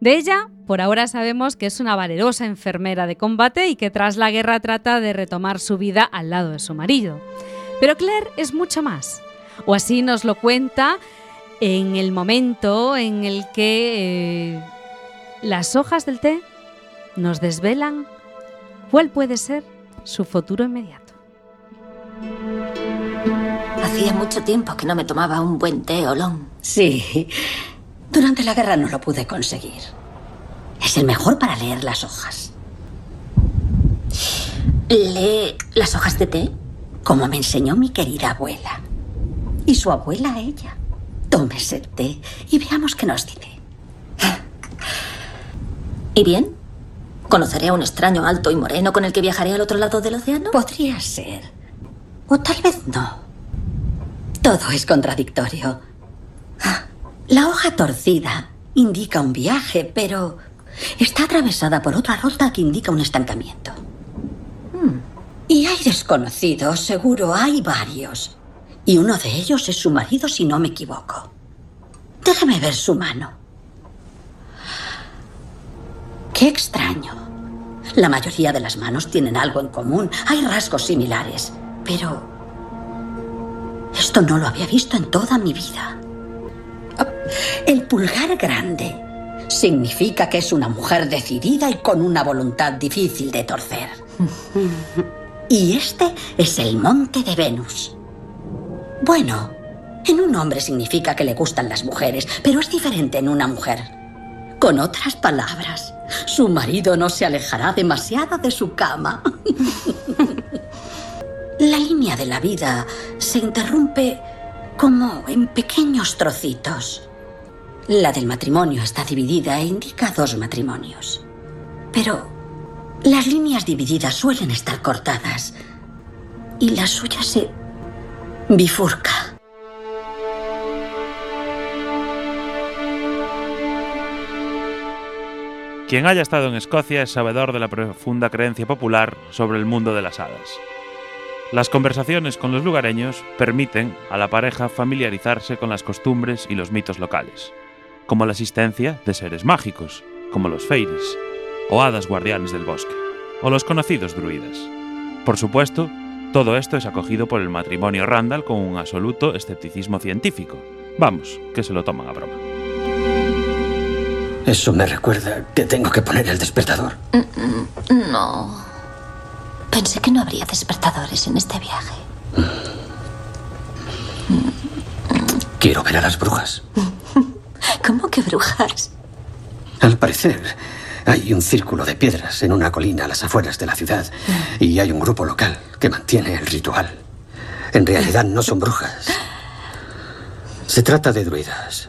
De ella, por ahora sabemos que es una valerosa enfermera de combate y que tras la guerra trata de retomar su vida al lado de su marido. Pero Claire es mucho más. O así nos lo cuenta en el momento en el que eh, las hojas del té nos desvelan cuál puede ser su futuro inmediato. Hacía mucho tiempo que no me tomaba un buen té olón. Sí, Durante la guerra no lo pude conseguir. Es el mejor para leer las hojas. ¿Lee las hojas de té? Como me enseñó mi querida abuela. Y su abuela a ella. Tómese el té y veamos qué nos dice. ¿Y bien? ¿Conoceré a un extraño alto y moreno con el que viajaré al otro lado del océano? Podría ser. O tal vez no. Todo es contradictorio. Ah, La hoja torcida indica un viaje, pero está atravesada por otra ruta que indica un estancamiento. Hmm. Y hay desconocidos, seguro hay varios. Y uno de ellos es su marido, si no me equivoco. Déjeme ver su mano. Qué extraño. La mayoría de las manos tienen algo en común. Hay rasgos similares. Pero... Esto no lo había visto en toda mi vida. El pulgar grande significa que es una mujer decidida y con una voluntad difícil de torcer. Y este es el monte de Venus. Bueno, en un hombre significa que le gustan las mujeres, pero es diferente en una mujer. Con otras palabras, su marido no se alejará demasiado de su cama. La línea de la vida se interrumpe como en pequeños trocitos. La del matrimonio está dividida e indica dos matrimonios. Pero las líneas divididas suelen estar cortadas y la suya se bifurca. Quien haya estado en Escocia es sabedor de la profunda creencia popular sobre el mundo de las hadas. Las conversaciones con los lugareños permiten a la pareja familiarizarse con las costumbres y los mitos locales, como la existencia de seres mágicos, como los fairies, o hadas guardianes del bosque, o los conocidos druidas. Por supuesto, todo esto es acogido por el matrimonio Randall con un absoluto escepticismo científico. Vamos, que se lo toman a broma. Eso me recuerda que tengo que poner el despertador. Mm, No. Pensé que no habría despertadores en este viaje. Quiero ver a las brujas. ¿Cómo que brujas? Al parecer, hay un círculo de piedras en una colina a las afueras de la ciudad y hay un grupo local que mantiene el ritual. En realidad no son brujas. Se trata de druidas.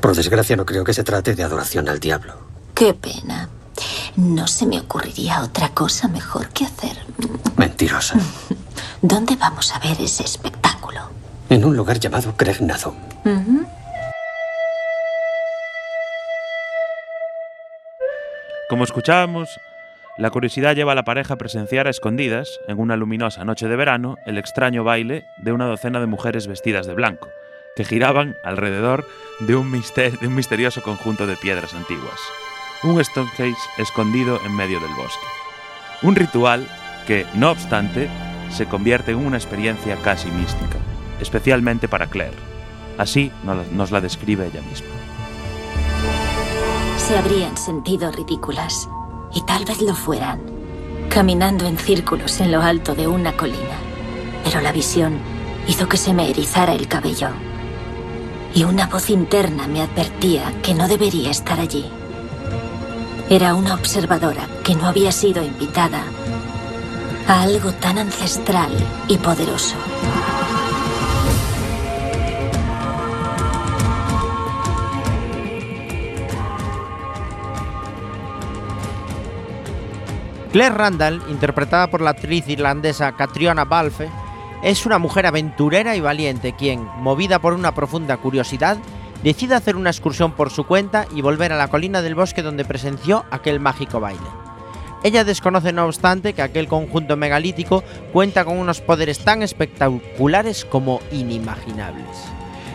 Por desgracia no creo que se trate de adoración al diablo. Qué pena. No se me ocurriría otra cosa mejor que hacer. Mentirosa. ¿Dónde vamos a ver ese espectáculo? En un lugar llamado. Ujú. Como escuchábamos, la curiosidad lleva a la pareja a presenciar a escondidas, en una luminosa noche de verano, el extraño baile de una docena de mujeres vestidas de blanco, que giraban alrededor de un, mister- de un misterioso conjunto de piedras antiguas. Un Stonehenge escondido en medio del bosque. Un ritual que, no obstante, se convierte en una experiencia casi mística, especialmente para Claire. Así nos la describe ella misma. Se habrían sentido ridículas, y tal vez lo fueran, caminando en círculos en lo alto de una colina. Pero la visión hizo que se me erizara el cabello. Y una voz interna me advertía que no debería estar allí. Era una observadora que no había sido invitada a algo tan ancestral y poderoso. Claire Randall, interpretada por la actriz irlandesa Catriona Balfe, es una mujer aventurera y valiente quien, movida por una profunda curiosidad, decide hacer una excursión por su cuenta y volver a la colina del bosque donde presenció aquel mágico baile. Ella desconoce no obstante que aquel conjunto megalítico cuenta con unos poderes tan espectaculares como inimaginables.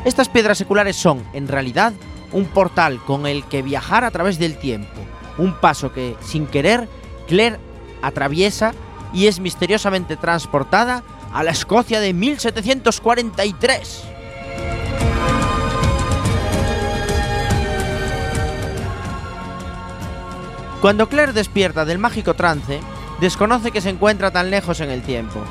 Estas piedras seculares son, en realidad, un portal con el que viajar a través del tiempo, un paso que, sin querer, Claire atraviesa y es misteriosamente transportada a la Escocia de 1743. Cuando Claire despierta del mágico trance, desconoce que se encuentra tan lejos en el tiempo,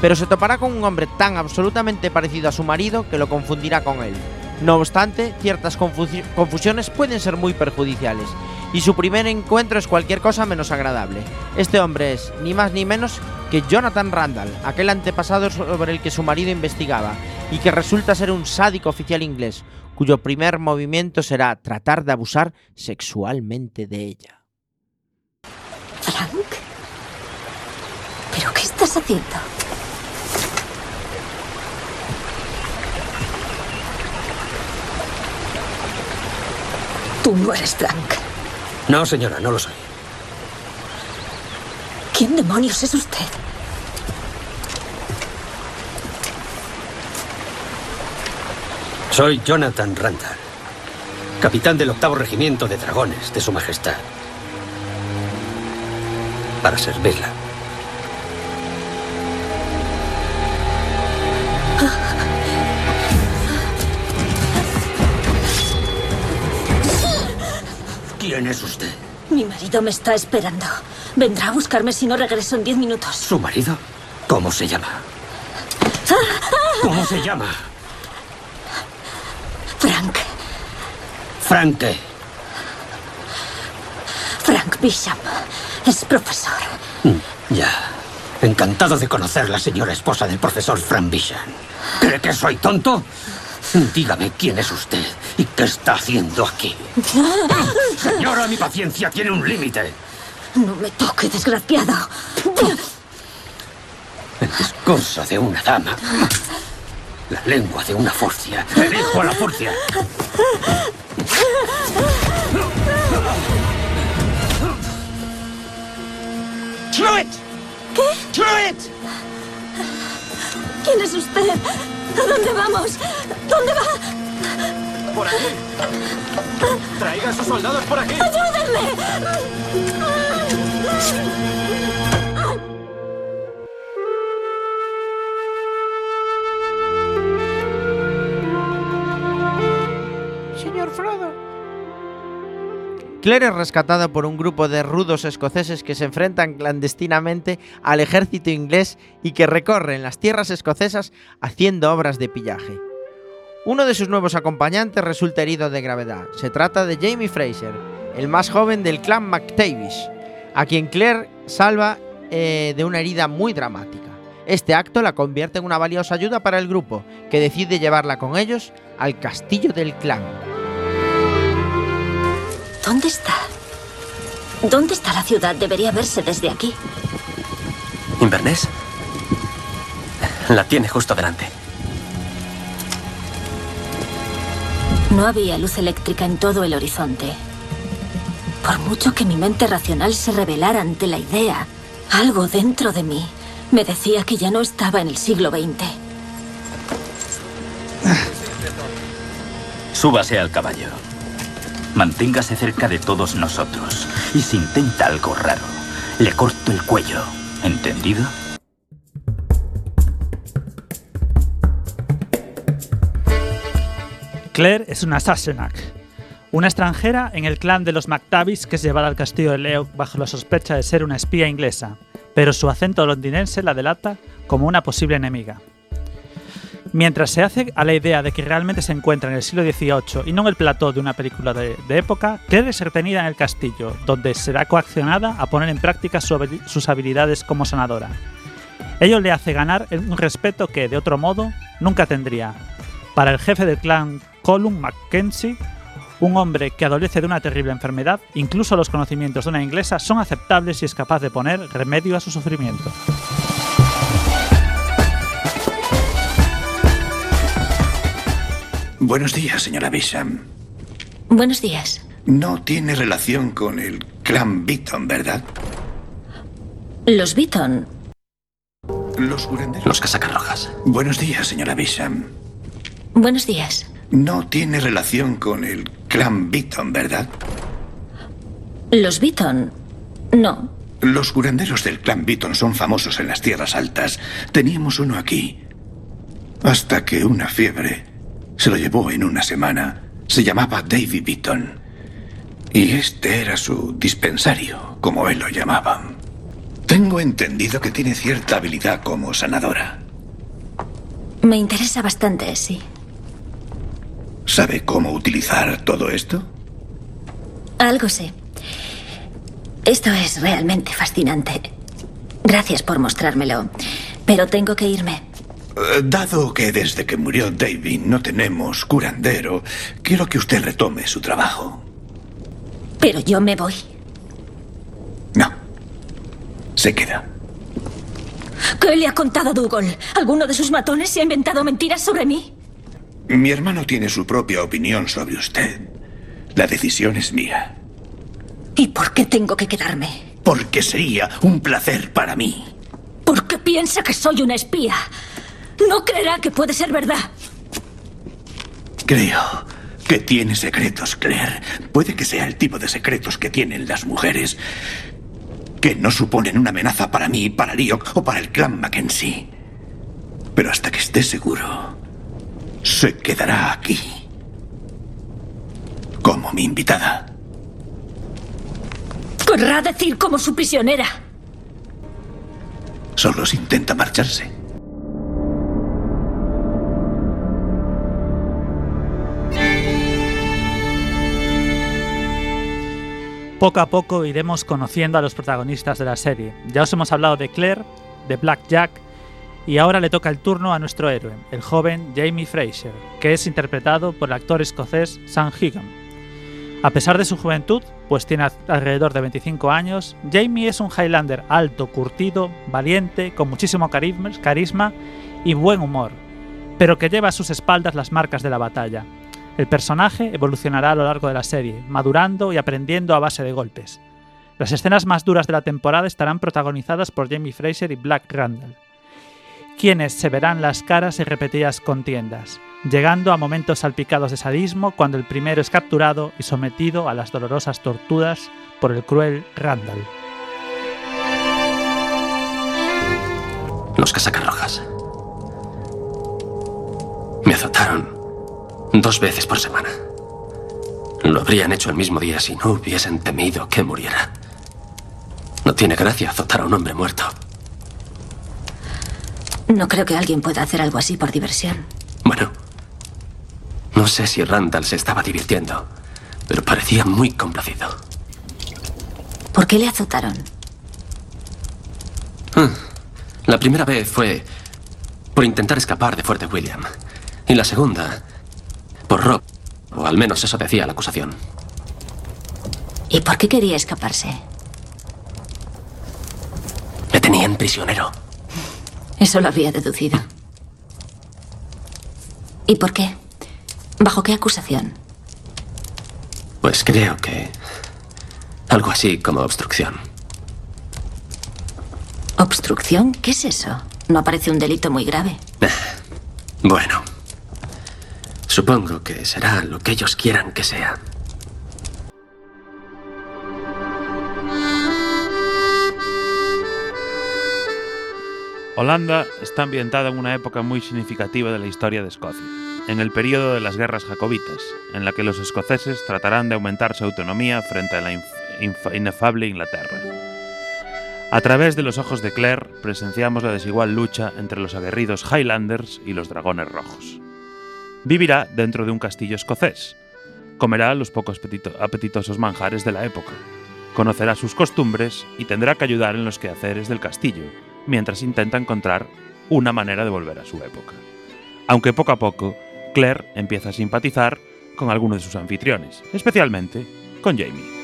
pero se topará con un hombre tan absolutamente parecido a su marido que lo confundirá con él. No obstante, ciertas confusi- confusiones pueden ser muy perjudiciales, y su primer encuentro es cualquier cosa menos agradable. Este hombre es, ni más ni menos, que Jonathan Randall, aquel antepasado sobre el que su marido investigaba, y que resulta ser un sádico oficial inglés, cuyo primer movimiento será tratar de abusar sexualmente de ella. Frank. ¿Pero qué estás haciendo? Tú no eres Frank. No, señora, no lo soy. ¿Quién demonios es usted? Soy Jonathan Randall, capitán del octavo regimiento de dragones de Su Majestad. Para servirla. ¿Quién es usted? Mi marido me está esperando. Vendrá a buscarme si no regreso en diez minutos. ¿Su marido? ¿Cómo se llama? ¿Cómo se llama? Frank. Frank. ¿qué? Frank Bishop. Es profesor. Mm, Ya. Encantado de conocer la señora esposa del profesor Frank Bishop. ¿Cree que soy tonto? Dígame quién es usted y qué está haciendo aquí. Señora, mi paciencia tiene un límite. No me toque, desgraciado. El discurso de una dama. La lengua de una furcia. Elijo a la furcia. Truett! ¿Qué? Truett! ¿Quién es usted? ¿A dónde vamos? ¿Dónde va? Por aquí. Traiga a sus soldados por aquí. ¡Ayúdenme! Señor Frodo. Claire es rescatada por un grupo de rudos escoceses que se enfrentan clandestinamente al ejército inglés y que recorren las tierras escocesas haciendo obras de pillaje. Uno de sus nuevos acompañantes resulta herido de gravedad. Se trata de Jamie Fraser, el más joven del clan McTavish, a quien Claire salva eh, de una herida muy dramática. Este acto la convierte en una valiosa ayuda para el grupo, que decide llevarla con ellos al castillo del clan. ¿Dónde está? ¿Dónde está la ciudad? Debería verse desde aquí. ¿Inverness? La tiene justo delante. No había luz eléctrica en todo el horizonte. Por mucho que mi mente racional se rebelara ante la idea, algo dentro de mí me decía que ya no estaba en el siglo XX. Súbase al caballo. Manténgase cerca de todos nosotros. Y si intenta algo raro, le corto el cuello. ¿Entendido? Claire es una Sassenach, una extranjera en el clan de los McTavish que es llevada al castillo de Leo bajo la sospecha de ser una espía inglesa, pero su acento londinense la delata como una posible enemiga. Mientras se hace a la idea de que realmente se encuentra en el siglo XVIII y no en el plató de una película de, época, Claire es retenida en el castillo, donde será coaccionada a poner en práctica sus habilidades como sanadora. Ello le hace ganar un respeto que, de otro modo, nunca tendría. Para el jefe del clan Colum Mackenzie, un hombre que adolece de una terrible enfermedad, incluso los conocimientos de una inglesa son aceptables y es capaz de poner remedio a su sufrimiento. Buenos días, señora Bisham. Buenos días. No tiene relación con el clan Beaton, ¿verdad? Los Beaton. Los curanderos. Los casacas rojas. Buenos días, señora Bisham. Buenos días. No tiene relación con el clan Beaton, ¿verdad? Los Beaton. No. Los curanderos del clan Beaton son famosos en las tierras altas. Teníamos uno aquí. Hasta que una fiebre se lo llevó en una semana. Se llamaba David Beaton. Y este era su dispensario, como él lo llamaba. Tengo entendido que tiene cierta habilidad como sanadora. Me interesa bastante, sí. ¿Sabe cómo utilizar todo esto? Algo sé. Esto es realmente fascinante. Gracias por mostrármelo. Pero tengo que irme. Eh, Dado que desde que murió David no tenemos curandero, quiero que usted retome su trabajo. Pero yo me voy. Se queda. ¿Qué le ha contado Dougal? ¿Alguno de sus matones se ha inventado mentiras sobre mí? Mi hermano tiene su propia opinión sobre usted. La decisión es mía. ¿Y por qué tengo que quedarme? Porque sería un placer para mí. Porque piensa que soy una espía. No creerá que puede ser verdad. Creo que tiene secretos, Claire. Puede que sea el tipo de secretos que tienen las mujeres. Que no suponen una amenaza para mí, para Lyok o para el clan Mackenzie. Pero hasta que esté seguro, se quedará aquí. Como mi invitada. Querrá decir como su prisionera. Solo si intenta marcharse. Poco a poco iremos conociendo a los protagonistas de la serie. Ya os hemos hablado de Claire, de Black Jack, y ahora le toca el turno a nuestro héroe, el joven Jamie Fraser, que es interpretado por el actor escocés Sam Higham. A pesar de su juventud, pues tiene alrededor de 25 años, Jamie es un Highlander alto, curtido, valiente, con muchísimo carisma y buen humor, pero que lleva a sus espaldas las marcas de la batalla. El personaje evolucionará a lo largo de la serie, madurando y aprendiendo a base de golpes. Las escenas más duras de la temporada estarán protagonizadas por Jamie Fraser y Black Randall, quienes se verán las caras en repetidas contiendas, llegando a momentos salpicados de sadismo cuando el primero es capturado y sometido a las dolorosas torturas por el cruel Randall. Los casacas rojas. Me azotaron dos veces por semana. Lo habrían hecho el mismo día si no hubiesen temido que muriera. No tiene gracia azotar a un hombre muerto. No creo que alguien pueda hacer algo así por diversión. Bueno, no sé si Randall se estaba divirtiendo, pero parecía muy complacido. ¿Por qué le azotaron? Hmm. La primera vez fue por intentar escapar de Fuerte William. Y la segunda, por robo. O al menos eso decía la acusación. ¿Y por qué quería escaparse? Me tenían prisionero. Eso lo había deducido. ¿Y por qué? ¿Bajo qué acusación? Pues creo que... Algo así como obstrucción. ¿Obstrucción? ¿Qué es eso? No parece un delito muy grave. Bueno. Supongo que será lo que ellos quieran que sea. Holanda está ambientada en una época muy significativa de la historia de Escocia, en el periodo de las guerras jacobitas, en la que los escoceses tratarán de aumentar su autonomía frente a la inefable Inglaterra. A través de los ojos de Claire presenciamos la desigual lucha entre los aguerridos Highlanders y los dragones rojos. Vivirá dentro de un castillo escocés, comerá los pocos apetito- apetitosos manjares de la época, conocerá sus costumbres y tendrá que ayudar en los quehaceres del castillo, mientras intenta encontrar una manera de volver a su época. Aunque poco a poco, Claire empieza a simpatizar con algunos de sus anfitriones, especialmente con Jamie.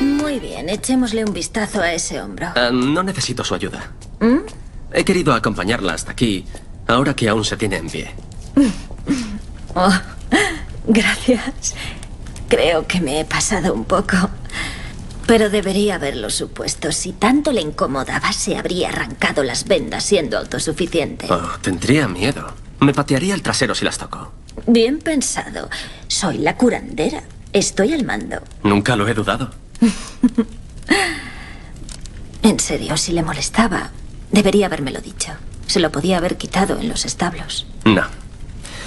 Muy bien, echémosle un vistazo a ese hombro. Ah, no necesito su ayuda. ¿Mm? He querido acompañarla hasta aquí, ahora que aún se tiene en pie. Oh, gracias. Creo que me he pasado un poco. Pero debería haberlo supuesto. Si tanto le incomodaba, se habría arrancado las vendas siendo autosuficiente. Oh, tendría miedo. Me patearía el trasero si las toco. Bien pensado. Soy la curandera. Estoy al mando. Nunca lo he dudado. En serio, si le molestaba, debería habérmelo dicho. Se lo podía haber quitado en los establos. No.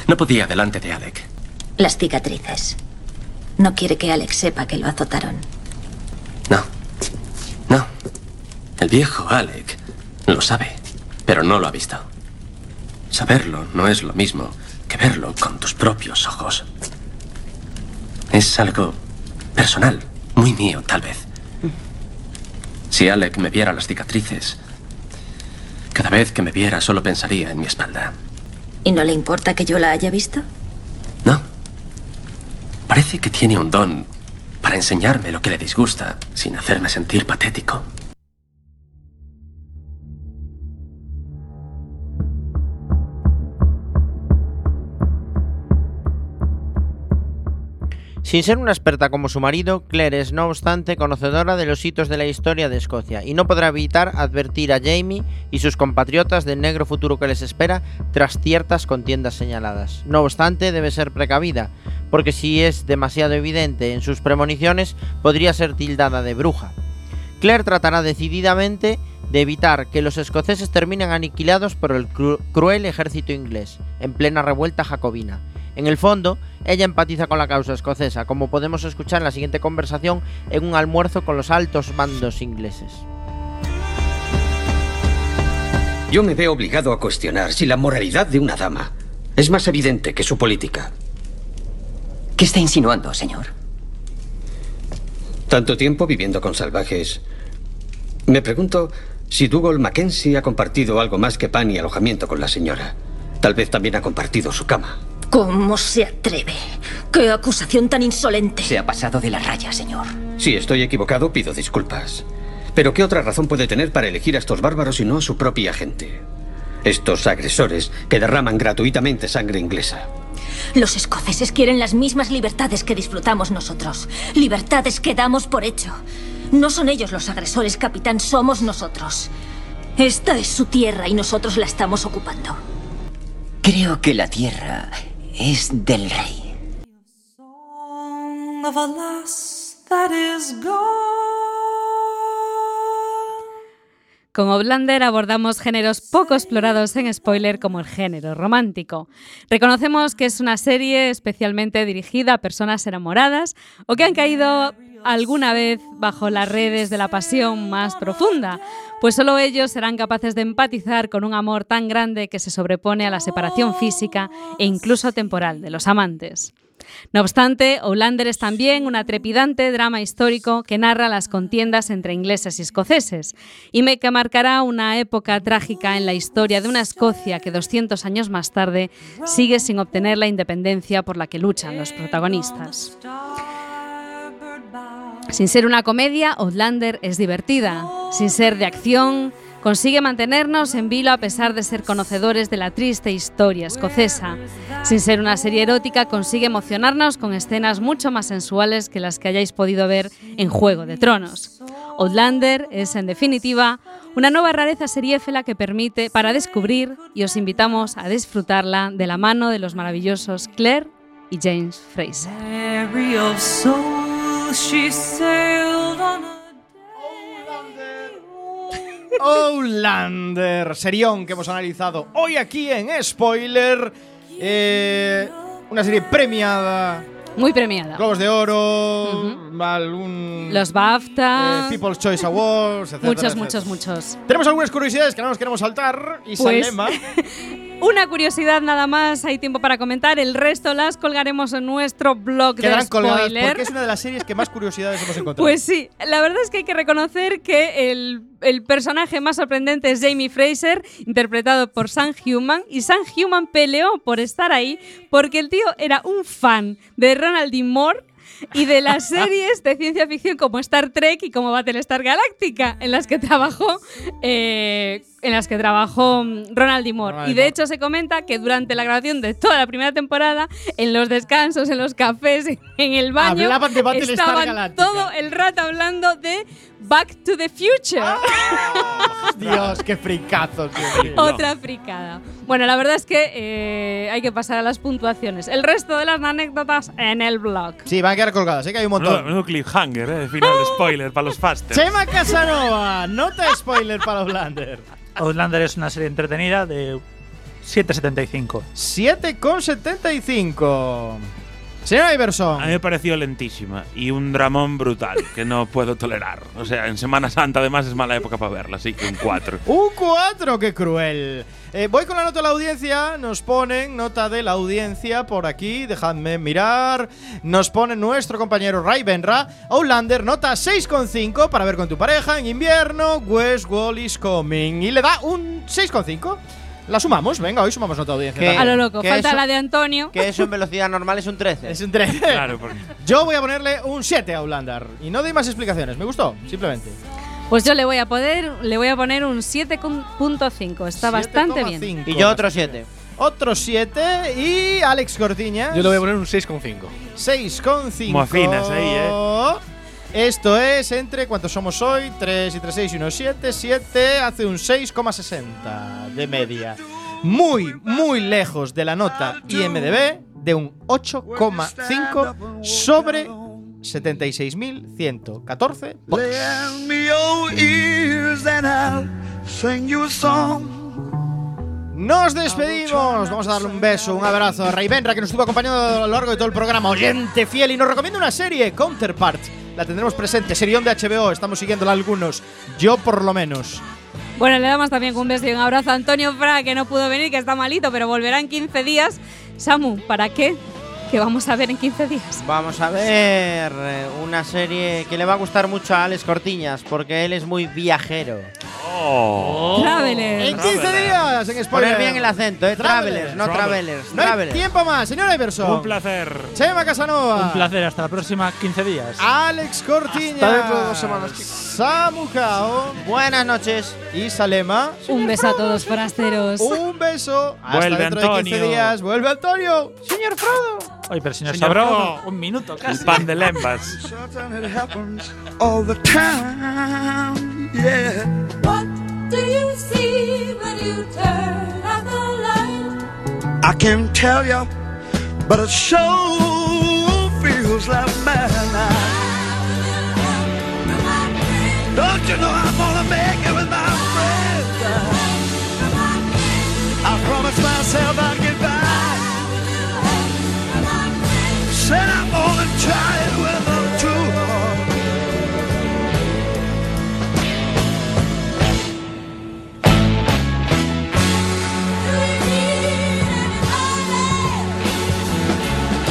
No podía delante de Alec. Las cicatrices. No quiere que Alex sepa que lo azotaron. El viejo Alec lo sabe, pero no lo ha visto. Saberlo no es lo mismo que verlo con tus propios ojos. Es algo personal, muy mío, tal vez. Si Alec me viera las cicatrices, cada vez que me viera solo pensaría en mi espalda. ¿Y no le importa que yo la haya visto? Parece que tiene un don para enseñarme lo que le disgusta sin hacerme sentir patético. Sin ser una experta como su marido, Claire es no obstante conocedora de los hitos de la historia de Escocia y no podrá evitar advertir a Jamie y sus compatriotas del negro futuro que les espera tras ciertas contiendas señaladas. No obstante, debe ser precavida, porque si es demasiado evidente en sus premoniciones, podría ser tildada de bruja. Claire tratará decididamente de evitar que los escoceses terminen aniquilados por el cru- cruel ejército inglés, en plena revuelta jacobina. En el fondo, ella empatiza con la causa escocesa, como podemos escuchar en la siguiente conversación en un almuerzo con los altos mandos ingleses. Yo me veo obligado a cuestionar si la moralidad de una dama es más evidente que su política. ¿Qué está insinuando, señor? Tanto tiempo viviendo con salvajes. Me pregunto si Dougal Mackenzie ha compartido algo más que pan y alojamiento con la señora. Tal vez también ha compartido su cama. ¿Cómo se atreve? ¡Qué acusación tan insolente! Se ha pasado de la raya, señor. Si estoy equivocado, pido disculpas. Pero ¿qué otra razón puede tener para elegir a estos bárbaros y no a su propia gente? Estos agresores que derraman gratuitamente sangre inglesa. Los escoceses quieren las mismas libertades que disfrutamos nosotros. Libertades que damos por hecho. No son ellos los agresores, capitán, somos nosotros. Esta es su tierra y nosotros la estamos ocupando. Creo que la tierra es del rey. Con Outlander abordamos géneros poco explorados en spoiler como el género romántico. Reconocemos que es una serie especialmente dirigida a personas enamoradas o que han caído alguna vez bajo las redes de la pasión más profunda, pues solo ellos serán capaces de empatizar con un amor tan grande que se sobrepone a la separación física e incluso temporal de los amantes. No obstante, Outlander es también un trepidante drama histórico que narra las contiendas entre ingleses y escoceses, y que marcará una época trágica en la historia de una Escocia que 200 años más tarde sigue sin obtener la independencia por la que luchan los protagonistas. Sin ser una comedia, Outlander es divertida. Sin ser de acción, consigue mantenernos en vilo a pesar de ser conocedores de la triste historia escocesa. Sin ser una serie erótica, consigue emocionarnos con escenas mucho más sensuales que las que hayáis podido ver en Juego de Tronos. Outlander es, en definitiva, una nueva rareza seriéfila que permite para descubrir y os invitamos a disfrutarla de la mano de los maravillosos Claire y James Fraser. Outlander, serión que hemos analizado hoy aquí en Spoiler. Eh, una serie premiada. Muy premiada. Globos de Oro, algún. Los BAFTA. eh, People's Choice Awards, etcétera, muchos, etcétera. muchos, muchos. Tenemos algunas curiosidades que no nos queremos saltar. Y Pues- Salema. Una curiosidad nada más, hay tiempo para comentar. El resto las colgaremos en nuestro blog Quedarán de spoiler. porque es una de las series que más curiosidades hemos encontrado. Pues sí, la verdad es que hay que reconocer que el, el personaje más sorprendente es Jamie Fraser, interpretado por Sam Human, y Sam Human peleó por estar ahí porque el tío era un fan de Ronald D. Moore y de las series de ciencia ficción como Star Trek y como Battlestar Galactica, en las que trabajó, eh, en las que trabajó mm, Ronald D. Moore. Ronald y de hecho se comenta que durante la grabación de toda la primera temporada, en los descansos, en los cafés, en el baño, Hablaban de estaban todo el rato hablando de Back to the Future. Dios, qué fricazos. Dios mío. Otra fricada. Bueno, la verdad es que eh, hay que pasar a las puntuaciones. El resto de las anécdotas en el blog. Sí, van a quedar colgadas, sé que hay un montón. Menudo cliffhanger, eh, final de spoiler para los fasters. Chema Casanova, nota spoiler para Outlander. Outlander es una serie entretenida de 7.75. 7,75. Señor Iverson. A mí me pareció lentísima y un dramón brutal que no puedo tolerar. O sea, en Semana Santa además es mala época para verla, así que un 4. Un 4, qué cruel. Eh, voy con la nota de la audiencia. Nos ponen nota de la audiencia por aquí. Dejadme mirar. Nos pone nuestro compañero Ray Benra. Outlander, nota 6,5 para ver con tu pareja en invierno. Westworld is coming. Y le da un 6,5. La sumamos, venga, hoy sumamos nota de audiencia. También. A lo loco. Falta eso- la de Antonio. Que eso en velocidad normal es un 13. Es un 13. Claro, porque Yo voy a ponerle un 7 a Outlander. Y no doy más explicaciones. Me gustó, simplemente. Pues yo le voy a poder, le voy a poner un 7,5. Está bastante bien. 7,5. Y yo otro 7. Otro 7 y Alex Cortiña. Yo le voy a poner un 6,5. 6,5. Como afinas ahí, ¿eh? Esto es entre cuántos somos hoy, 3 y 3, 6 y 1, 7. 7 hace un 6,60 de media. Muy, muy lejos de la nota IMDB de un 8,5 sobre 76.114 votos. Lend me your ears and I'll sing you a song. Nos despedimos. Vamos a darle un beso, un abrazo a Ray Benra, que nos estuvo acompañando a lo largo de todo el programa. Oyente fiel y nos recomienda una serie, Counterpart. La tendremos presente, serión de HBO. Estamos siguiéndola algunos. Yo, por lo menos. Bueno, le damos también un beso y un abrazo a Antonio Fra, que no pudo venir, que está malito, pero volverá en 15 días. Samu, ¿para qué? Que vamos a ver en 15 días. Vamos a ver eh, una serie que le va a gustar mucho a Alex Cortiñas, porque él es muy viajero. Oh. Traveler. En 15 días, en spoiler. Poner bien el acento, ¿eh? Travelers, no Travelers. Travelers. No hay Travelers. tiempo más, señor Iverson. Un placer. Chema Casanova. Un placer, hasta la próxima 15 días. Alex Cortiñas. Hasta dentro de dos semanas, chicos. Samu Kao. Buenas noches. Y Salema. Un beso a todos forasteros. Un beso. Hasta Vuelve dentro de 15 Antonio. días. Vuelve Antonio. Señor Frodo. Oye, pero señor, Señor Frodo. un minuto El casi. pan de lembas. Something that happens all the time. yeah. What do you see when you turn out the light? I can't tell you, but it sure feels like midnight. Don't you know I'm gonna make it with my friends? I promise myself I'll get by. Said I'm gonna try.